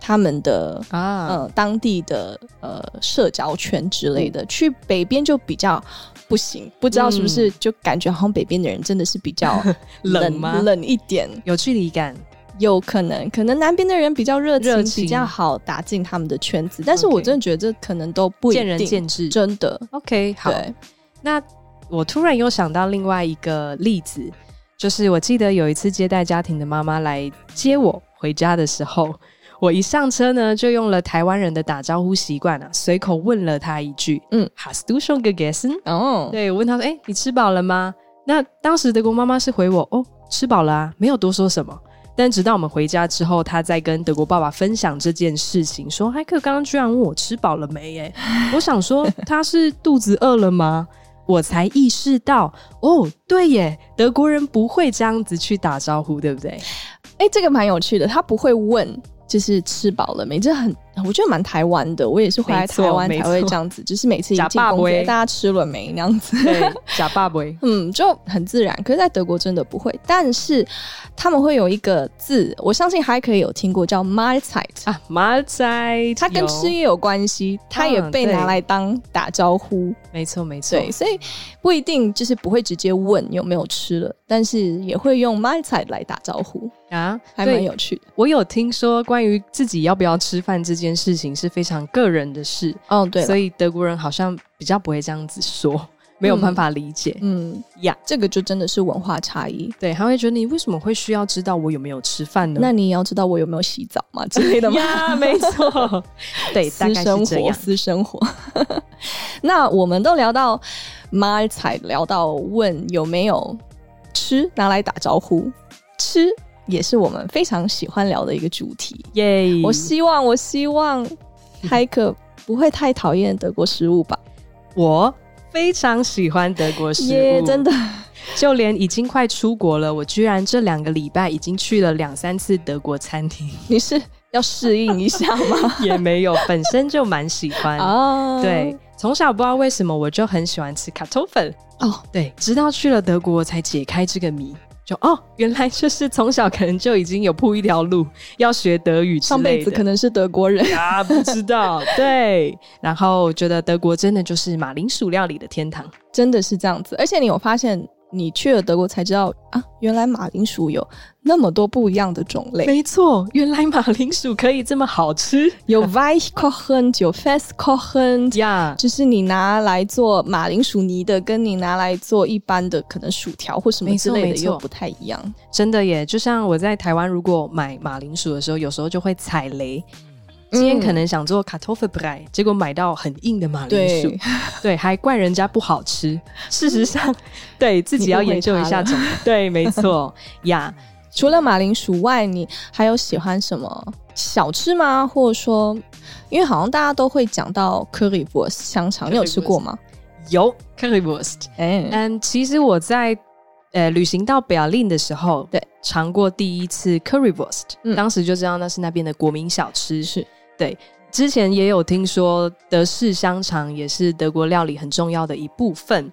Speaker 2: 他们的啊，呃，当地的呃社交圈之类的，去北边就比较。不行，不知道是不是就感觉好像北边的人真的是比较 冷，
Speaker 1: 冷吗？
Speaker 2: 冷一点，
Speaker 1: 有距离感，
Speaker 2: 有可能，可能南边的人比较热情，情，比较好打进他们的圈子。但是我真的觉得这可能都不见仁见智，真的。
Speaker 1: OK，好。那我突然又想到另外一个例子，就是我记得有一次接待家庭的妈妈来接我回家的时候。我一上车呢，就用了台湾人的打招呼习惯啊，随口问了他一句：“嗯，Hast du schon gegessen？” 哦，对，我问他说：“哎、欸，你吃饱了吗？”那当时德国妈妈是回我：“哦，吃饱了啊，没有多说什么。”但直到我们回家之后，他在跟德国爸爸分享这件事情，说：“海克刚刚居然问我吃饱了没？”哎，我想说他是肚子饿了吗？我才意识到，哦，对耶，德国人不会这样子去打招呼，对不对？
Speaker 2: 哎、欸，这个蛮有趣的，他不会问。就是吃饱了没？这很，我觉得蛮台湾的。我也是回来台湾才会这样子，就是每次一进公司，大家吃了没那样子。
Speaker 1: 对，假爸爸，
Speaker 2: 嗯，就很自然。可是，在德国真的不会。但是他们会有一个字，我相信还可以有听过，叫 Mahlzeit
Speaker 1: 啊，Mahlzeit，
Speaker 2: 它跟吃也有关系，它也被拿来当打招呼。
Speaker 1: 没错，没错。
Speaker 2: 对，所以不一定就是不会直接问有没有吃了，但是也会用 Mahlzeit 来打招呼。啊，还蛮有趣的。
Speaker 1: 我有听说关于自己要不要吃饭这件事情是非常个人的事。哦，对，所以德国人好像比较不会这样子说，没有办法理解。嗯呀，yeah,
Speaker 2: 这个就真的是文化差异。
Speaker 1: 对，他会觉得你为什么会需要知道我有没有吃饭呢？
Speaker 2: 那你也要知道我有没有洗澡吗？之类的吗？
Speaker 1: 呀，没错。对，
Speaker 2: 私生活，私生活。那我们都聊到 Mahlzeit，聊到问有没有吃，拿来打招呼，吃。也是我们非常喜欢聊的一个主题，耶、我希望，我希望海可不会太讨厌德国食物吧？
Speaker 1: 我非常喜欢德国食物，yeah,
Speaker 2: 真的，
Speaker 1: 就连已经快出国了，我居然这两个礼拜已经去了两三次德国餐厅。
Speaker 2: 你是要适应一下吗？
Speaker 1: 也没有，本身就蛮喜欢哦。Oh. 对，从小不知道为什么我就很喜欢吃卡托粉哦。Oh. 对，直到去了德国才解开这个谜。就哦，原来就是从小可能就已经有铺一条路 要学德语，
Speaker 2: 上辈子可能是德国人
Speaker 1: 啊，不知道。对，然后觉得德国真的就是马铃薯料理的天堂，
Speaker 2: 真的是这样子。而且你有发现？你去了德国才知道啊，原来马铃薯有那么多不一样的种类。
Speaker 1: 没错，原来马铃薯可以这么好吃，
Speaker 2: 有 Weichkochen，有 Festkochen，
Speaker 1: 呀，
Speaker 2: 就是你拿来做马铃薯泥的，跟你拿来做一般的可能薯条或什么之类的又不太一样。
Speaker 1: 真的耶，就像我在台湾如果买马铃薯的时候，有时候就会踩雷。今天可能想做 Kartoffelbrei，结果买到很硬的马铃薯，对，对，还怪人家不好吃。事实上，对自己要研究一下种。对，没错 呀。Yeah,
Speaker 2: 除了马铃薯外，你还有喜欢什么小吃吗？或者说，因为好像大家都会讲到 Currywurst 香肠，你有吃过吗？
Speaker 1: 有 Currywurst。嗯，嗯，其实我在呃旅行到 Berlin 的时候，对，尝过第一次 Currywurst，嗯，当时就知道那是那边的国民小吃。是。对，之前也有听说德式香肠也是德国料理很重要的一部分，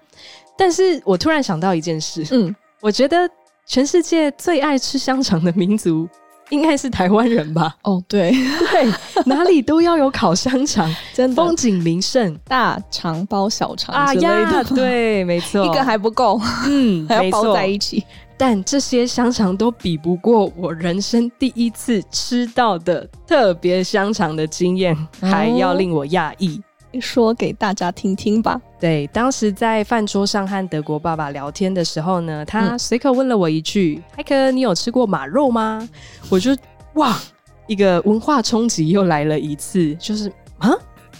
Speaker 1: 但是我突然想到一件事，嗯，我觉得全世界最爱吃香肠的民族应该是台湾人吧？
Speaker 2: 哦，对
Speaker 1: 对，哪里都要有烤香肠，真的风景名胜，
Speaker 2: 大肠包小肠啊呀，
Speaker 1: 对，没错，
Speaker 2: 一个还不够，嗯，还要包在一起。
Speaker 1: 但这些香肠都比不过我人生第一次吃到的特别香肠的经验，还要令我讶异。
Speaker 2: 说给大家听听吧。
Speaker 1: 对，当时在饭桌上和德国爸爸聊天的时候呢，他随口问了我一句：“海克，你有吃过马肉吗？”我就哇，一个文化冲击又来了一次，就是啊，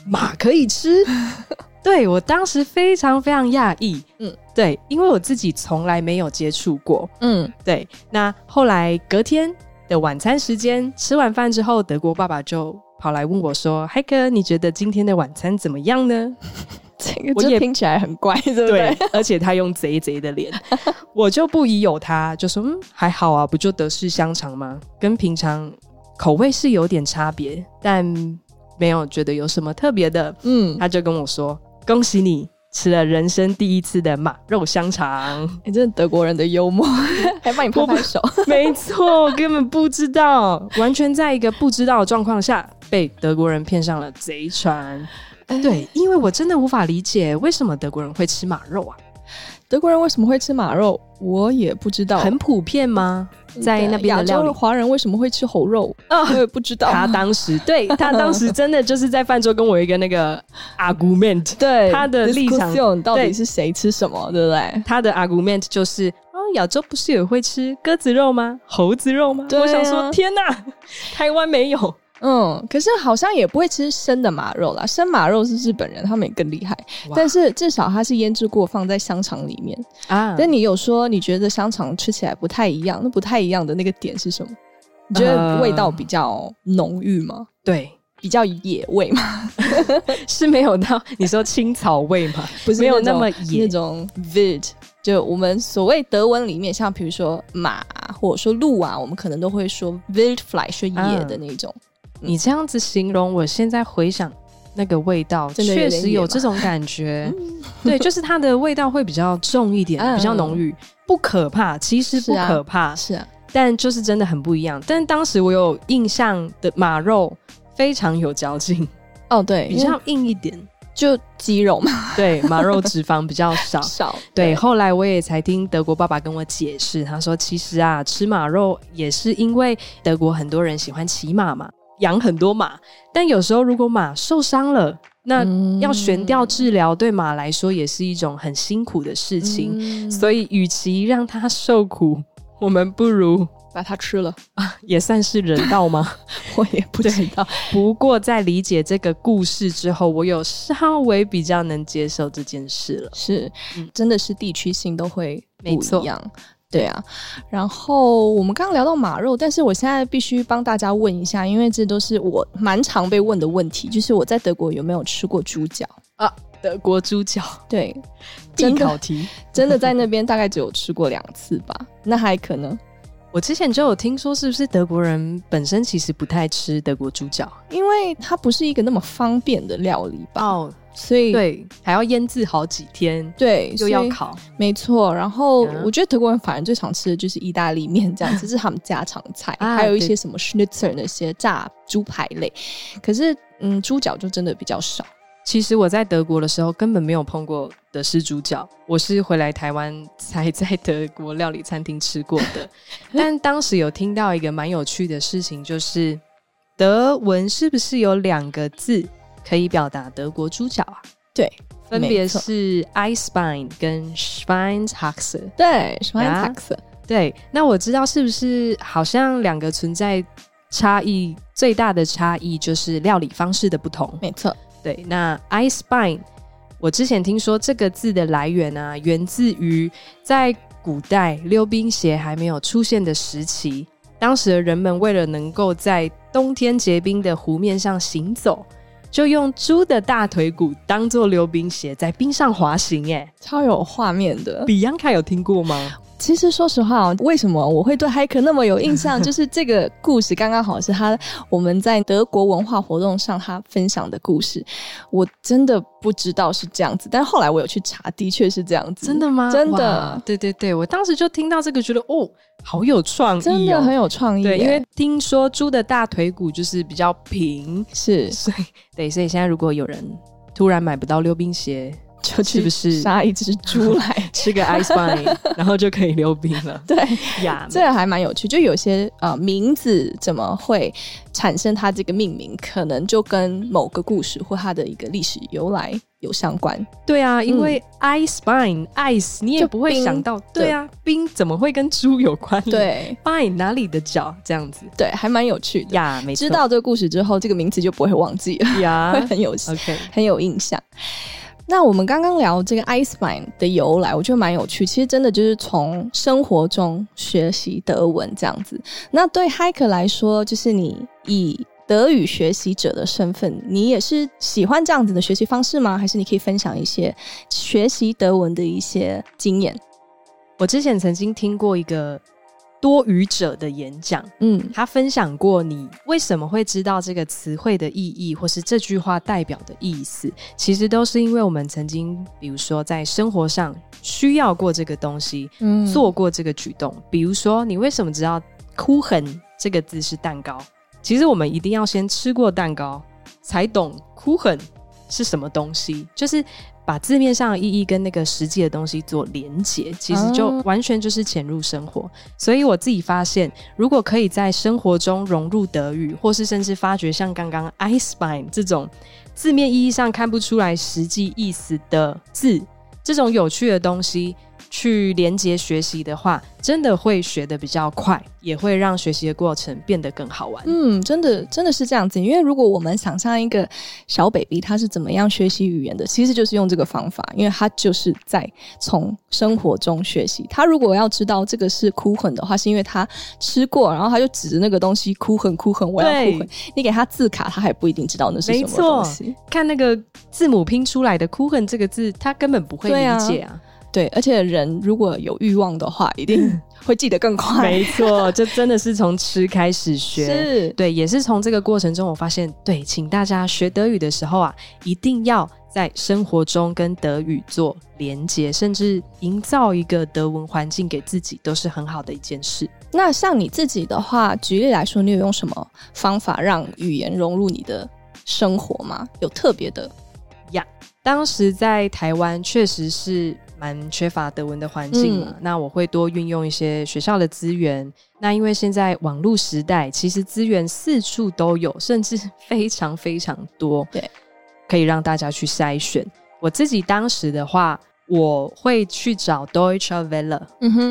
Speaker 1: 马可以吃。对，我当时非常非常讶异，嗯，对，因为我自己从来没有接触过，嗯，对。那后来隔天的晚餐时间，吃完饭之后，德国爸爸就跑来问我说：“嗨哥，你觉得今天的晚餐怎么样呢？”
Speaker 2: 这个我也听起来很怪，对不对？
Speaker 1: 对，而且他用贼贼的脸，我就不疑有他，就说：“嗯，还好啊，不就德式香肠吗？跟平常口味是有点差别，但没有觉得有什么特别的。”嗯，他就跟我说。恭喜你吃了人生第一次的马肉香肠！
Speaker 2: 你、欸、这是德国人的幽默，还帮你拍拍手。
Speaker 1: 没错，根本不知道，完全在一个不知道的状况下被德国人骗上了贼船。欸、对，因为我真的无法理解为什么德国人会吃马肉啊。
Speaker 2: 德国人为什么会吃马肉？我也不知道，
Speaker 1: 很普遍吗？在那边的料理，
Speaker 2: 亚洲华人为什么会吃猴肉？啊，我也不知道。
Speaker 1: 他当时对他当时真的就是在饭桌跟我一个那个 argument，
Speaker 2: 对
Speaker 1: 他的立场
Speaker 2: 到底是谁吃什么，对不对？
Speaker 1: 他的 argument 就是啊，亚洲不是也会吃鸽子肉吗？猴子肉吗？我想说，天哪，台湾没有。
Speaker 2: 嗯，可是好像也不会吃生的马肉啦。生马肉是日本人，他们也更厉害。但是至少它是腌制过，放在香肠里面啊。但你有说你觉得香肠吃起来不太一样，那不太一样的那个点是什么？你觉得味道比较浓郁吗？
Speaker 1: 对，
Speaker 2: 比较野味吗？
Speaker 1: 是没有到你说青草味吗？
Speaker 2: 不是没有那么野那种 Wild，就我们所谓德文里面，像比如说马或者说鹿啊，我们可能都会说 Wildfleisch 是野的那种。啊
Speaker 1: 你这样子形容，我现在回想那个味道，确实有这种感觉。对，就是它的味道会比较重一点，比较浓郁，不可怕，其实不可怕，是啊，但就是真的很不一样。但当时我有印象的马肉非常有嚼劲，
Speaker 2: 哦，对，
Speaker 1: 比较硬一点，
Speaker 2: 就肌肉嘛，
Speaker 1: 对，马肉脂肪比较少，少。对，后来我也才听德国爸爸跟我解释，他说其实啊，吃马肉也是因为德国很多人喜欢骑马嘛。养很多马，但有时候如果马受伤了，那要悬吊治疗，对马来说也是一种很辛苦的事情。嗯、所以，与其让它受苦，我们不如
Speaker 2: 把它吃了
Speaker 1: 啊，也算是人道吗？
Speaker 2: 我也不知道。
Speaker 1: 不过，在理解这个故事之后，我有稍微比较能接受这件事了。
Speaker 2: 是，嗯、真的是地区性都会不一样。对啊，然后我们刚刚聊到马肉，但是我现在必须帮大家问一下，因为这都是我蛮常被问的问题，就是我在德国有没有吃过猪脚
Speaker 1: 啊？德国猪脚，
Speaker 2: 对，
Speaker 1: 必考题，
Speaker 2: 真的在那边大概只有吃过两次吧？那还可能。
Speaker 1: 我之前就有听说，是不是德国人本身其实不太吃德国猪脚，
Speaker 2: 因为它不是一个那么方便的料理吧？
Speaker 1: 哦，
Speaker 2: 所以
Speaker 1: 对还要腌制好几天，
Speaker 2: 对，
Speaker 1: 又要烤，
Speaker 2: 没错。然后我觉得德国人反而最常吃的就是意大利面这样子，这 是他们家常菜，啊、还有一些什么 schnitzer 那些炸猪排类。可是，嗯，猪脚就真的比较少。
Speaker 1: 其实我在德国的时候根本没有碰过德式猪脚，我是回来台湾才在德国料理餐厅吃过的。但当时有听到一个蛮有趣的事情，就是德文是不是有两个字可以表达德国猪脚啊？
Speaker 2: 对，
Speaker 1: 分别是 Eisbein 跟 Schweinshaxe。
Speaker 2: 对，Schweinshaxe。
Speaker 1: 对，那我知道是不是好像两个存在差异，最大的差异就是料理方式的不同。
Speaker 2: 没错。
Speaker 1: 对，那 Eisbein，我之前听说这个字的来源啊，源自于在古代溜冰鞋还没有出现的时期，当时的人们为了能够在冬天结冰的湖面上行走，就用猪的大腿骨当做溜冰鞋，在冰上滑行，哎，
Speaker 2: 超有画面的。
Speaker 1: Bianca 有听过吗？
Speaker 2: 其实说实话，为什么我会对 Heike 那么有印象？就是这个故事刚刚好是他我们在德国文化活动上他分享的故事。我真的不知道是这样子，但后来我有去查，的确是这样子。
Speaker 1: 真的吗？
Speaker 2: 真的。
Speaker 1: 对对对，我当时就听到这个，觉得哦，好有创意哦，
Speaker 2: 真的很有创意。
Speaker 1: 对，因为听说猪的大腿骨就是比较平，
Speaker 2: 是，
Speaker 1: 所以对，所以现在如果有人突然买不到溜冰鞋。
Speaker 2: 就去不是杀一只猪来
Speaker 1: 吃个 Eisbein，然后就可以溜冰了？
Speaker 2: 对呀，这个还蛮有趣。就有些呃名字怎么会产生它这个命名，可能就跟某个故事或它的一个历史由来有相关。
Speaker 1: 对啊，因为 Eisbein ice 你也不会想到，对啊，冰怎么会跟猪有关？
Speaker 2: 对
Speaker 1: ，bein 哪里的脚这样子？
Speaker 2: 对，还蛮有趣的
Speaker 1: 呀。没错，
Speaker 2: 知道这个故事之后，这个名字就不会忘记了呀，会很有
Speaker 1: OK，
Speaker 2: 很有印象。那我们刚刚聊这个 Eisbein 的由来，我觉得蛮有趣。其实真的就是从生活中学习德文这样子。那对 Heike 来说，就是你以德语学习者的身份，你也是喜欢这样子的学习方式吗？还是你可以分享一些学习德文的一些经验？
Speaker 1: 我之前曾经听过一个。多语者的演讲，嗯，他分享过你为什么会知道这个词汇的意义，或是这句话代表的意思，其实都是因为我们曾经，比如说在生活上需要过这个东西，嗯，做过这个举动。比如说，你为什么知道 “Kuchen” 这个字是蛋糕？其实我们一定要先吃过蛋糕，才懂 “Kuchen” 是什么东西，就是。把字面上的意义跟那个实际的东西做连结，其实就完全就是潜入生活。所以我自己发现，如果可以在生活中融入德语，或是甚至发掘像刚刚 Eisbein 这种字面意义上看不出来实际意思的字，这种有趣的东西。去连接学习的话，真的会学的比较快，也会让学习的过程变得更好玩。
Speaker 2: 嗯，真的真的是这样子。因为如果我们想象一个小 baby 他是怎么样学习语言的，其实就是用这个方法，因为他就是在从生活中学习。他如果要知道这个是 Kuchen 的话，是因为他吃过，然后他就指着那个东西 Kuchen Kuchen，我要 Kuchen。你给他字卡，他还不一定知道那是什么东西。
Speaker 1: 看那个字母拼出来的 Kuchen 这个字，他根本不会理解啊。
Speaker 2: 对，而且人如果有欲望的话，一定会记得更快。
Speaker 1: 没错，这真的是从吃开始学。
Speaker 2: 是，
Speaker 1: 对，也是从这个过程中，我发现，对，请大家学德语的时候啊，一定要在生活中跟德语做连接，甚至营造一个德文环境给自己，都是很好的一件事。
Speaker 2: 那像你自己的话，举例来说，你有用什么方法让语言融入你的生活吗？有特别的
Speaker 1: 呀？Yeah, 当时在台湾确实是。蛮缺乏德文的环境嘛，嗯、那我会多运用一些学校的资源。那因为现在网络时代，其实资源四处都有，甚至非常非常多，
Speaker 2: 对，
Speaker 1: 可以让大家去筛选。我自己当时的话，我会去找 Deutsche Welle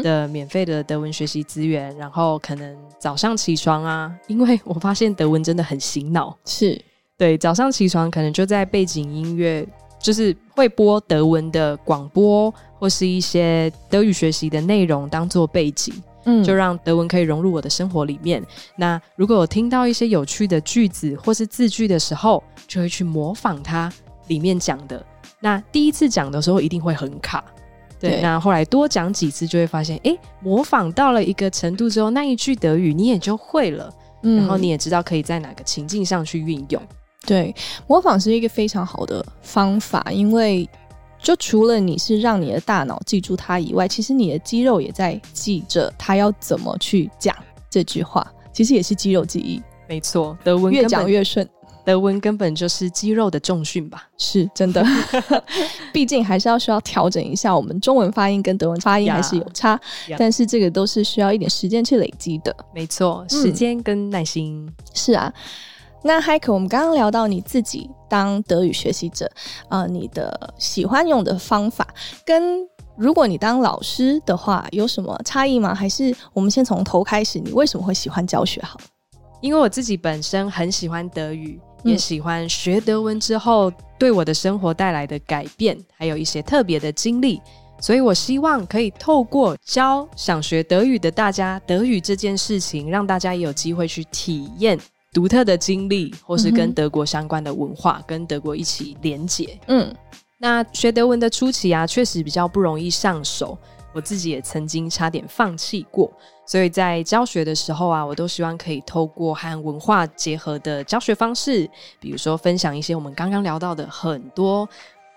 Speaker 1: 的免费的德文学习资源，嗯、然后可能早上起床啊，因为我发现德文真的很醒脑，
Speaker 2: 是
Speaker 1: 对，早上起床可能就在背景音乐。就是会播德文的广播，或是一些德语学习的内容当做背景，嗯，就让德文可以融入我的生活里面。那如果我听到一些有趣的句子或是字句的时候，就会去模仿它里面讲的。那第一次讲的时候一定会很卡，对。对，那后来多讲几次就会发现，诶，模仿到了一个程度之后，那一句德语你也就会了，嗯，然后你也知道可以在哪个情境上去运用。
Speaker 2: 对，模仿是一个非常好的方法，因为就除了你是让你的大脑记住它以外，其实你的肌肉也在记着它要怎么去讲这句话，其实也是肌肉记忆。
Speaker 1: 没错，德文
Speaker 2: 越讲越顺。
Speaker 1: 德文根本就是肌肉的重训吧？
Speaker 2: 是真的，毕竟还是要需要调整一下，我们中文发音跟德文发音还是有差，yeah, yeah. 但是这个都是需要一点时间去累积的。
Speaker 1: 没错，时间跟耐心。
Speaker 2: 嗯、是啊，那 Heike，我们刚刚聊到你自己当德语学习者，呃，你的喜欢用的方法，跟如果你当老师的话，有什么差异吗？还是我们先从头开始，你为什么会喜欢教学？好，
Speaker 1: 因为我自己本身很喜欢德语。也喜欢学德文之后对我的生活带来的改变，还有一些特别的经历，所以我希望可以透过教想学德语的大家德语这件事情，让大家也有机会去体验独特的经历，或是跟德国相关的文化，嗯、跟德国一起连结。嗯，那学德文的初期啊，确实比较不容易上手。我自己也曾经差点放弃过，所以在教学的时候啊，我都希望可以透过和文化结合的教学方式，比如说分享一些我们刚刚聊到的很多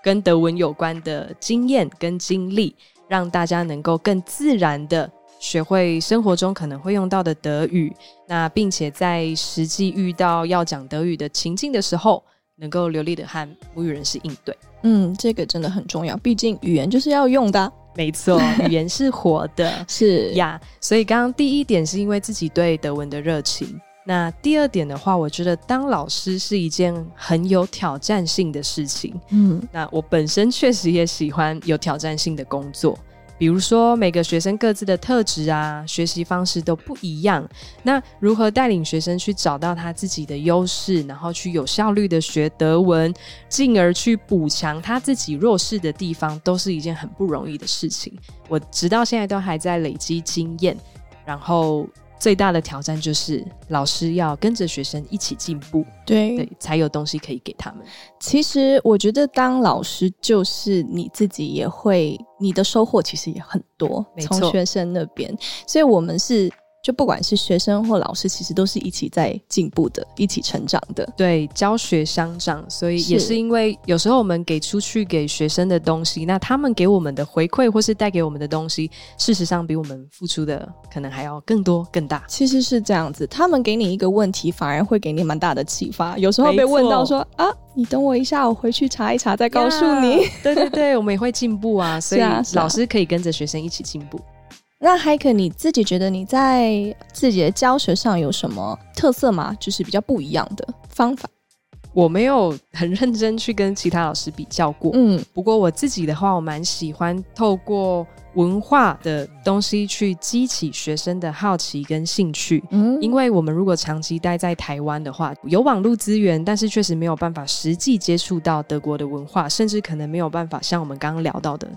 Speaker 1: 跟德文有关的经验跟经历，让大家能够更自然的学会生活中可能会用到的德语，那并且在实际遇到要讲德语的情境的时候，能够流利的和母语人士应对。
Speaker 2: 嗯，这个真的很重要，毕竟语言就是要用的。
Speaker 1: 没错，语言是活的，
Speaker 2: 是
Speaker 1: 呀。Yeah, 所以刚刚第一点是因为自己对德文的热情。那第二点的话，我觉得当老师是一件很有挑战性的事情。嗯，那我本身确实也喜欢有挑战性的工作。比如说，每个学生各自的特质啊，学习方式都不一样。那如何带领学生去找到他自己的优势，然后去有效率的学德文，进而去补强他自己弱势的地方，都是一件很不容易的事情。我直到现在都还在累积经验，然后。最大的挑战就是老师要跟着学生一起进步，
Speaker 2: 对，
Speaker 1: 对，才有东西可以给他们。
Speaker 2: 其实我觉得当老师就是你自己也会，你的收获其实也很多，从学生那边，所以我们是。就不管是学生或老师，其实都是一起在进步的，一起成长的。
Speaker 1: 对，教学相长，所以也是因为有时候我们给出去给学生的东西，那他们给我们的回馈或是带给我们的东西，事实上比我们付出的可能还要更多更大。
Speaker 2: 其实是这样子，他们给你一个问题，反而会给你蛮大的启发。有时候被问到说啊，你等我一下，我回去查一查再告诉你。
Speaker 1: Yeah, 对对对，我们也会进步啊，所以老师可以跟着学生一起进步。
Speaker 2: 那 Heike，你自己觉得你在自己的教学上有什么特色吗？就是比较不一样的方法。
Speaker 1: 我没有很认真去跟其他老师比较过，嗯，不过我自己的话，我蛮喜欢透过文化的东西去激起学生的好奇跟兴趣。嗯，因为我们如果长期待在台湾的话，有网络资源，但是确实没有办法实际接触到德国的文化，甚至可能没有办法像我们刚刚聊到的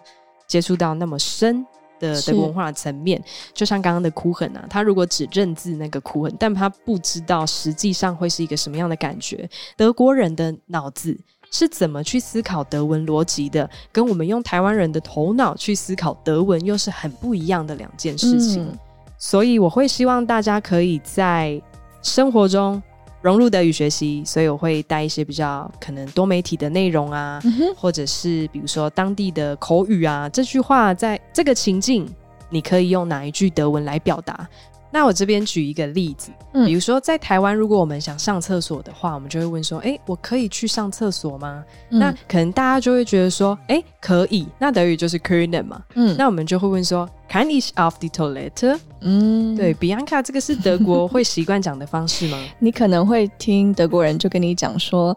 Speaker 1: 接触到那么深。的德国文化层面，就像刚刚的哭痕啊，他如果只认字那个哭痕，但他不知道实际上会是一个什么样的感觉。德国人的脑子是怎么去思考德文逻辑的，跟我们用台湾人的头脑去思考德文又是很不一样的两件事情。嗯。所以我会希望大家可以在生活中。融入德语学习，所以我会带一些比较可能多媒体的内容啊，嗯、或者是比如说当地的口语啊，这句话在这个情境，你可以用哪一句德文来表达？那我这边举一个例子，嗯、比如说在台湾，如果我们想上厕所的话，我们就会问说：“哎，我可以去上厕所吗？”嗯、那可能大家就会觉得说：“哎，可以。”那德语就是 “können” 嘛。嗯，那我们就会问说：“Kann ich auf die Toilette？” 嗯，对，Bianca，这个是德国会习惯讲的方式吗？
Speaker 2: 你可能会听德国人就跟你讲说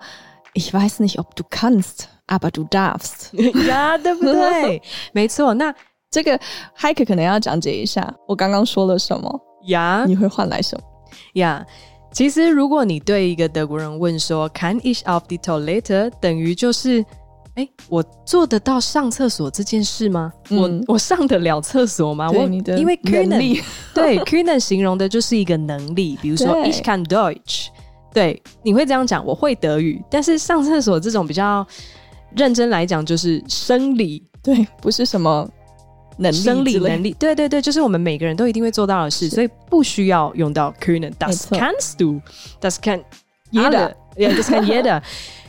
Speaker 2: ：“Ich weiß nicht, ob du kannst, aber du darfst。”
Speaker 1: 呀，对不对？没错。那
Speaker 2: 这个 Heike 可能要讲解一下，我刚刚说了什么。
Speaker 1: 呀，
Speaker 2: 你会换来什么？
Speaker 1: 呀，其实如果你对一个德国人问说 “Kann ich auf die Toilette”，等于就是，哎，我做得到上厕所这件事吗？嗯、我我上得了厕所
Speaker 2: 吗？
Speaker 1: 我
Speaker 2: 你的
Speaker 1: 因为
Speaker 2: können
Speaker 1: 对 können 形容的就是一个能力，比如说 Ich kann Deutsch，对，你会这样讲，我会德语，但是上厕所这种比较认真来讲，就是生理，
Speaker 2: 对，不是什么。能力
Speaker 1: 生理能力，对对对，就是我们每个人都一定会做到的事，所以不需要用到 können。Das kannst du，das kann jeder，das kann jeder，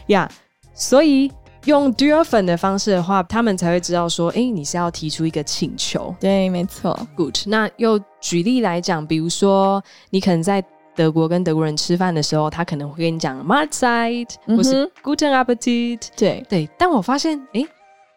Speaker 1: 呀，所以用 dürfen 的方式的话，他们才会知道说，哎，你是要提出一个请求。
Speaker 2: 对，没错。
Speaker 1: Good。那又举例来讲，比如说你可能在德国跟德国人吃饭的时候，他可能会跟你讲 Mahlzeit，或是 Guten Appetit。
Speaker 2: 对
Speaker 1: 对，但我发现，哎，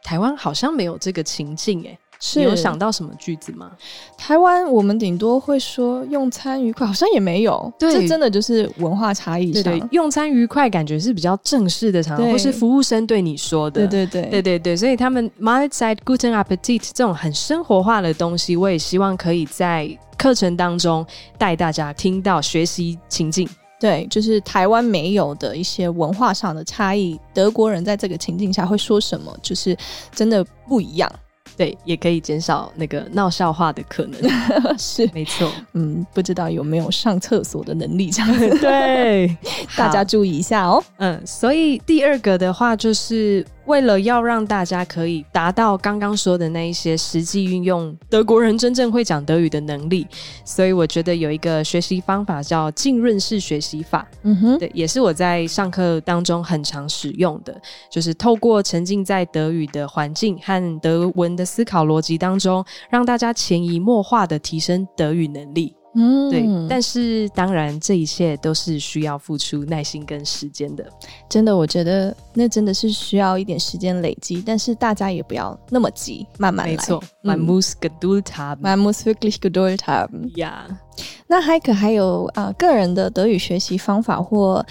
Speaker 1: 台湾好像没有这个情境，哎。是你有想到什么句子吗？
Speaker 2: 台湾我们顶多会说用餐愉快，好像也没有。对，这真的就是文化差异上。
Speaker 1: 对，对，用餐愉快感觉是比较正式的场合，或是服务生对你说的。
Speaker 2: 对对对
Speaker 1: 对对对，所以他们 my side Guten Appetit 这种很生活化的东西，我也希望可以在课程当中带大家听到学习情境。
Speaker 2: 对，就是台湾没有的一些文化上的差异，德国人在这个情境下会说什么，就是真的不一样。
Speaker 1: 对，也可以减少那个闹笑话的可能，
Speaker 2: 是
Speaker 1: 没错。
Speaker 2: 嗯，不知道有没有上厕所的能力这样？
Speaker 1: 对，
Speaker 2: 大家注意一下哦。
Speaker 1: 嗯，所以第二个的话就是。为了要让大家可以达到刚刚说的那一些实际运用德国人真正会讲德语的能力，所以我觉得有一个学习方法叫浸润式学习法。嗯哼，对，也是我在上课当中很常使用的，就是透过沉浸在德语的环境和德文的思考逻辑当中，让大家潜移默化的提升德语能力。嗯，对，但是当然，这一切都是需要付出耐心跟时间的。
Speaker 2: 真的，我觉得那真的是需要一点时间累积，但是大家也不要那么急，慢慢来。
Speaker 1: 没错，Man muss Geduld haben，Man
Speaker 2: muss wirklich Geduld haben。
Speaker 1: 呀，
Speaker 2: 那 Heike 还有啊、呃，个人的德语学习方法或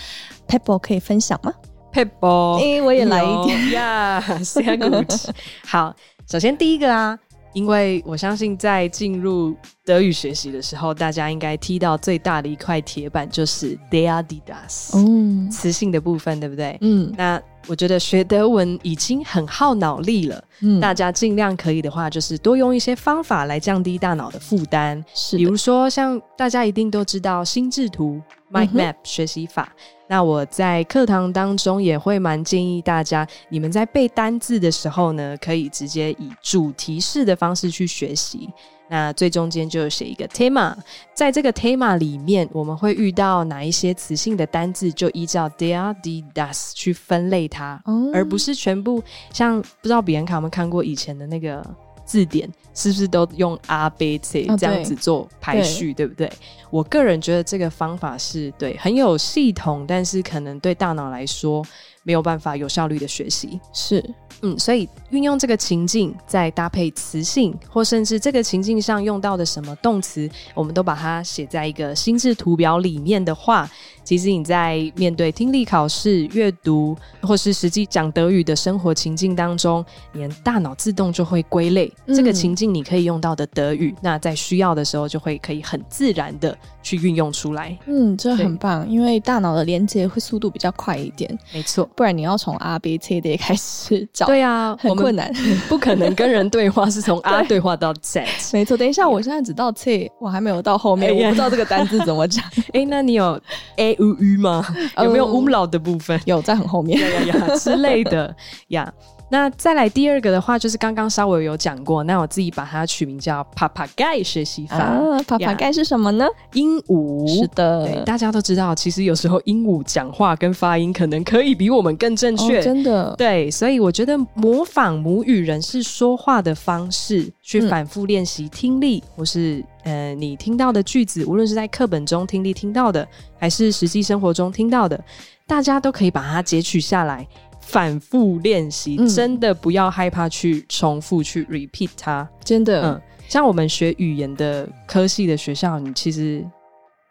Speaker 2: p e p b l e 可以分享吗
Speaker 1: ？Pebble，
Speaker 2: 哎，我也来一点
Speaker 1: 呀，sehr gut。好，首先第一个啊。因为我相信，在进入德语学习的时候，大家应该踢到最大的一块铁板就是 der die das，嗯，词性的部分，对不对？嗯，那我觉得学德文已经很耗脑力了，嗯，大家尽量可以的话，就是多用一些方法来降低大脑的负担，是，比如说像大家一定都知道心智图 mind map 学习法。那我在课堂当中也会蛮建议大家，你们在背单字的时候呢，可以直接以主题式的方式去学习。那最中间就写一个 Thema，在这个 Thema 里面，我们会遇到哪一些词性的单字，就依照 der die das 去分类它，哦、而不是全部像不知道比安卡有没有看过以前的那个。字典是不是都用 R、B、C 这样子做排序，对不对？我个人觉得这个方法是对，很有系统，但是可能对大脑来说没有办法有效率的学习。
Speaker 2: 是，
Speaker 1: 嗯，所以运用这个情境，再搭配词性，或甚至这个情境上用到的什么动词，我们都把它写在一个心智图表里面的话。其实你在面对听力考试、阅读，或是实际讲德语的生活情境当中，你的大脑自动就会归类、嗯、这个情境你可以用到的德语。那在需要的时候，就会可以很自然的去运用出来。
Speaker 2: 嗯，这很棒，因为大脑的连接会速度比较快一点。
Speaker 1: 没错，
Speaker 2: 不然你要从 A B C D 开始找，
Speaker 1: 对啊，
Speaker 2: 很困难，
Speaker 1: 不可能跟人对话是从 啊对话到 Z。
Speaker 2: 没错，等一下，我现在只到 C，我还没有到后面，哎、我不知道这个单字怎么讲。
Speaker 1: 哎，那你有 A？u u 吗？有没有 umlaut 的部分？
Speaker 2: 有，在很后面。
Speaker 1: 呀呀呀之类的呀。那再来第二个的话，就是刚刚稍微有讲过，那我自己把它取名叫 Papagei 学习法。
Speaker 2: 啊，Papagei 是什么呢？
Speaker 1: 鹦鹉。
Speaker 2: 是的，
Speaker 1: 对，大家都知道，其实有时候鹦鹉讲话跟发音可能可以比我们更正确。
Speaker 2: 哦，真的。
Speaker 1: 对，所以我觉得模仿母语人士说话的方式，去反复练习听力，嗯、或是呃你听到的句子，无论是在课本中听力听到的，还是实际生活中听到的，大家都可以把它截取下来。反复练习，嗯、真的不要害怕去重复去 repeat 它。
Speaker 2: 真的，
Speaker 1: 嗯，像我们学语言的科系的学校，你其实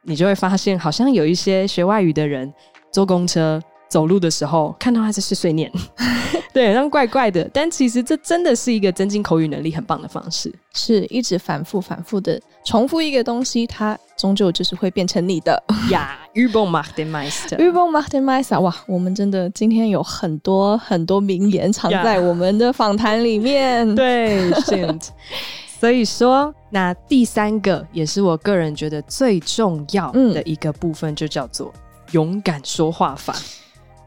Speaker 1: 你就会发现，好像有一些学外语的人坐公车。走路的时候看到他在碎碎念，对，然后怪怪的。但其实这真的是一个增进口语能力很棒的方式，
Speaker 2: 是一直反复反复的重复一个东西，它终究就是会变成你的
Speaker 1: 呀。Übung macht den
Speaker 2: Meister，Übung macht den Meister。哇，我们真的今天有很多很多名言藏在我们的访谈里面。
Speaker 1: 对，所以说，那第三个也是我个人觉得最重要的一个部分，就叫做勇敢说话法。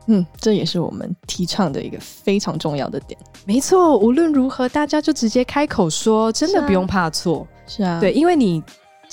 Speaker 2: 嗯，这也是我们提倡的一个非常重要的点。
Speaker 1: 没错，无论如何，大家就直接开口说，真的不用怕错。
Speaker 2: 是啊，
Speaker 1: 对，因为你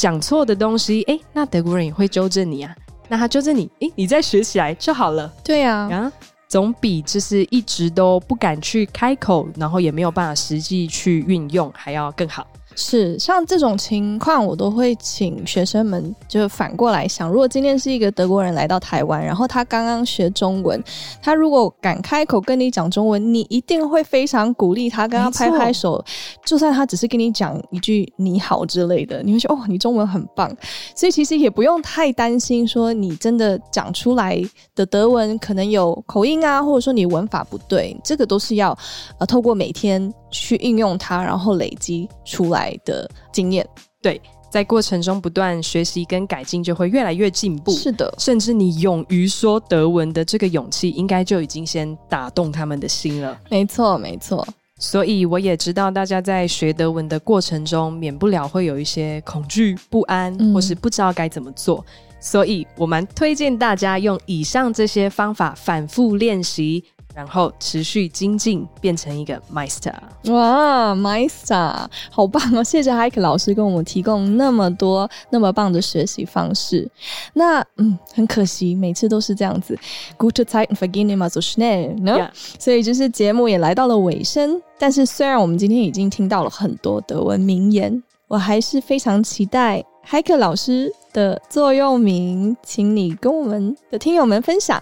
Speaker 1: 讲错的东西，哎，那德国人也会纠正你啊。那他纠正你，哎，你再学起来就好了。
Speaker 2: 对呀，
Speaker 1: 啊，总比就是一直都不敢去开口，然后也没有办法实际去运用，还要更好。
Speaker 2: 是像这种情况，我都会请学生们就反过来想：如果今天是一个德国人来到台湾，然后他刚刚学中文，他如果敢开口跟你讲中文，你一定会非常鼓励他，跟他拍拍手。就算他只是跟你讲一句“你好”之类的，你会说：“哦，你中文很棒。”所以其实也不用太担心，说你真的讲出来的德文可能有口音啊，或者说你文法不对，这个都是要呃透过每天去应用它，然后累积出来。的经验，
Speaker 1: 对，在过程中不断学习跟改进，就会越来越进步。
Speaker 2: 是的，
Speaker 1: 甚至你勇于说德文的这个勇气，应该就已经先打动他们的心了。
Speaker 2: 没错，没错。
Speaker 1: 所以我也知道，大家在学德文的过程中，免不了会有一些恐惧、不安，或是不知道该怎么做。嗯。所以我们推荐大家用以上这些方法反复练习。然后持续精进，变成一个 Meister。
Speaker 2: 哇，Meister，好棒哦！谢谢 Heike 老师跟我们提供那么多那么棒的学习方式。那嗯，很可惜，每次都是这样子，Gute Zeiten vergehen immer so schnell，所以就是节目也来到了尾声。但是虽然我们今天已经听到了很多德文名言，我还是非常期待 Heike 老师的座右铭，请你跟我们的听友们分享。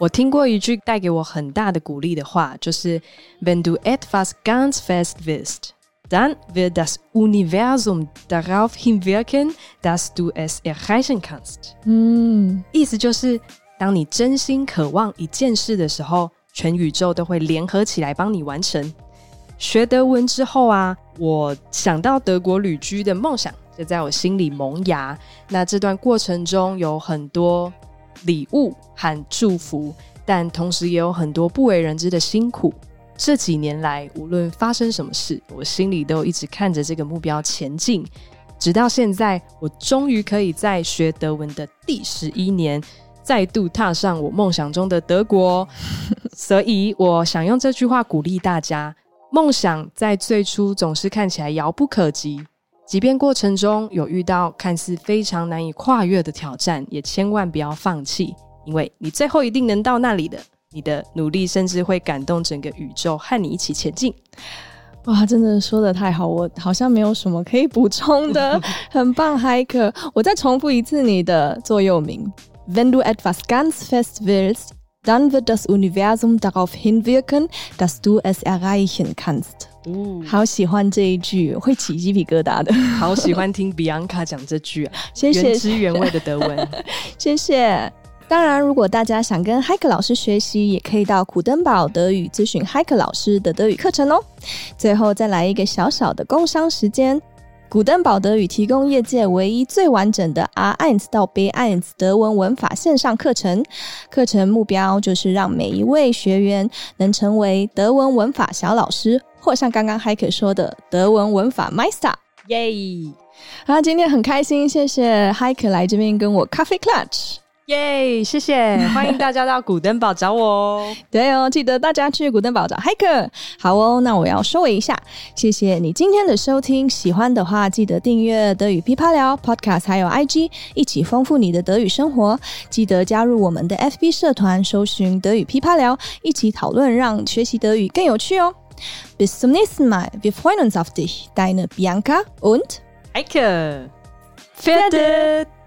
Speaker 1: 我听过一句带给我很大的鼓励的话，就是 “Wenn du etwas ganz fest willst, dann wird das Universum darauf hinwirken, dass du es erreichen kannst。”
Speaker 2: 嗯，
Speaker 1: 意思就是，当你真心渴望一件事的时候，全宇宙都会联合起来帮你完成。学德文之后啊，我想到德国旅居的梦想就在我心里萌芽。那这段过程中有很多。礼物和祝福，但同时也有很多不为人知的辛苦。这几年来，无论发生什么事，我心里都一直看着这个目标前进。直到现在，我终于可以在学德文的第十一年，再度踏上我梦想中的德国。所以，我想用这句话鼓励大家：梦想在最初总是看起来遥不可及。即便过程中有遇到看似非常难以跨越的挑战，也千万不要放弃，因为你最后一定能到那里的。你的努力甚至会感动整个宇宙，和你一起前进。
Speaker 2: 哇，真的说的太好，我好像没有什么可以补充的，很棒，Hiker。我再重复一次你的座右铭：Wenn du etwas ganz fest willst, dann wird das Universum darauf hinwirken, dass du es erreichen kannst。
Speaker 1: 哦，
Speaker 2: 好喜欢这一句，会起鸡皮疙瘩的。
Speaker 1: 好喜欢听 Bianca 讲这句啊，
Speaker 2: 谢谢，
Speaker 1: 原汁原味的德文，
Speaker 2: 谢谢。当然，如果大家想跟 Heike 老师学习，也可以到古登堡德语咨询 Heike 老师的德语课程哦。最后再来一个小小的工商时间。古登堡德语提供业界唯一最完整的 R.I.N.S. 到 B.I.N.S. 德文文法线上课程，课程目标就是让每一位学员能成为德文文法小老师，或像刚刚 Heike 说的德文文法 Meister。
Speaker 1: 耶！
Speaker 2: 好，今天很开心，谢谢 Heike 来这边跟我 Coffee Clutch。
Speaker 1: 耶谢谢，欢迎大家到古登堡找我哦。
Speaker 2: 对哦，记得大家去古登堡找 Heike。好哦，那我要收尾一下，谢谢你今天的收听。喜欢的话，记得订阅德语噼啪聊 Podcast，还有 IG，一起丰富你的德语生活。记得加入我们的 FB 社团，搜寻德语噼啪聊，一起讨论，让学习德语更有趣哦。Bis zum nächsten Mal, wir freuen uns auf dich, deine Bianca und
Speaker 1: Heike. Fertig.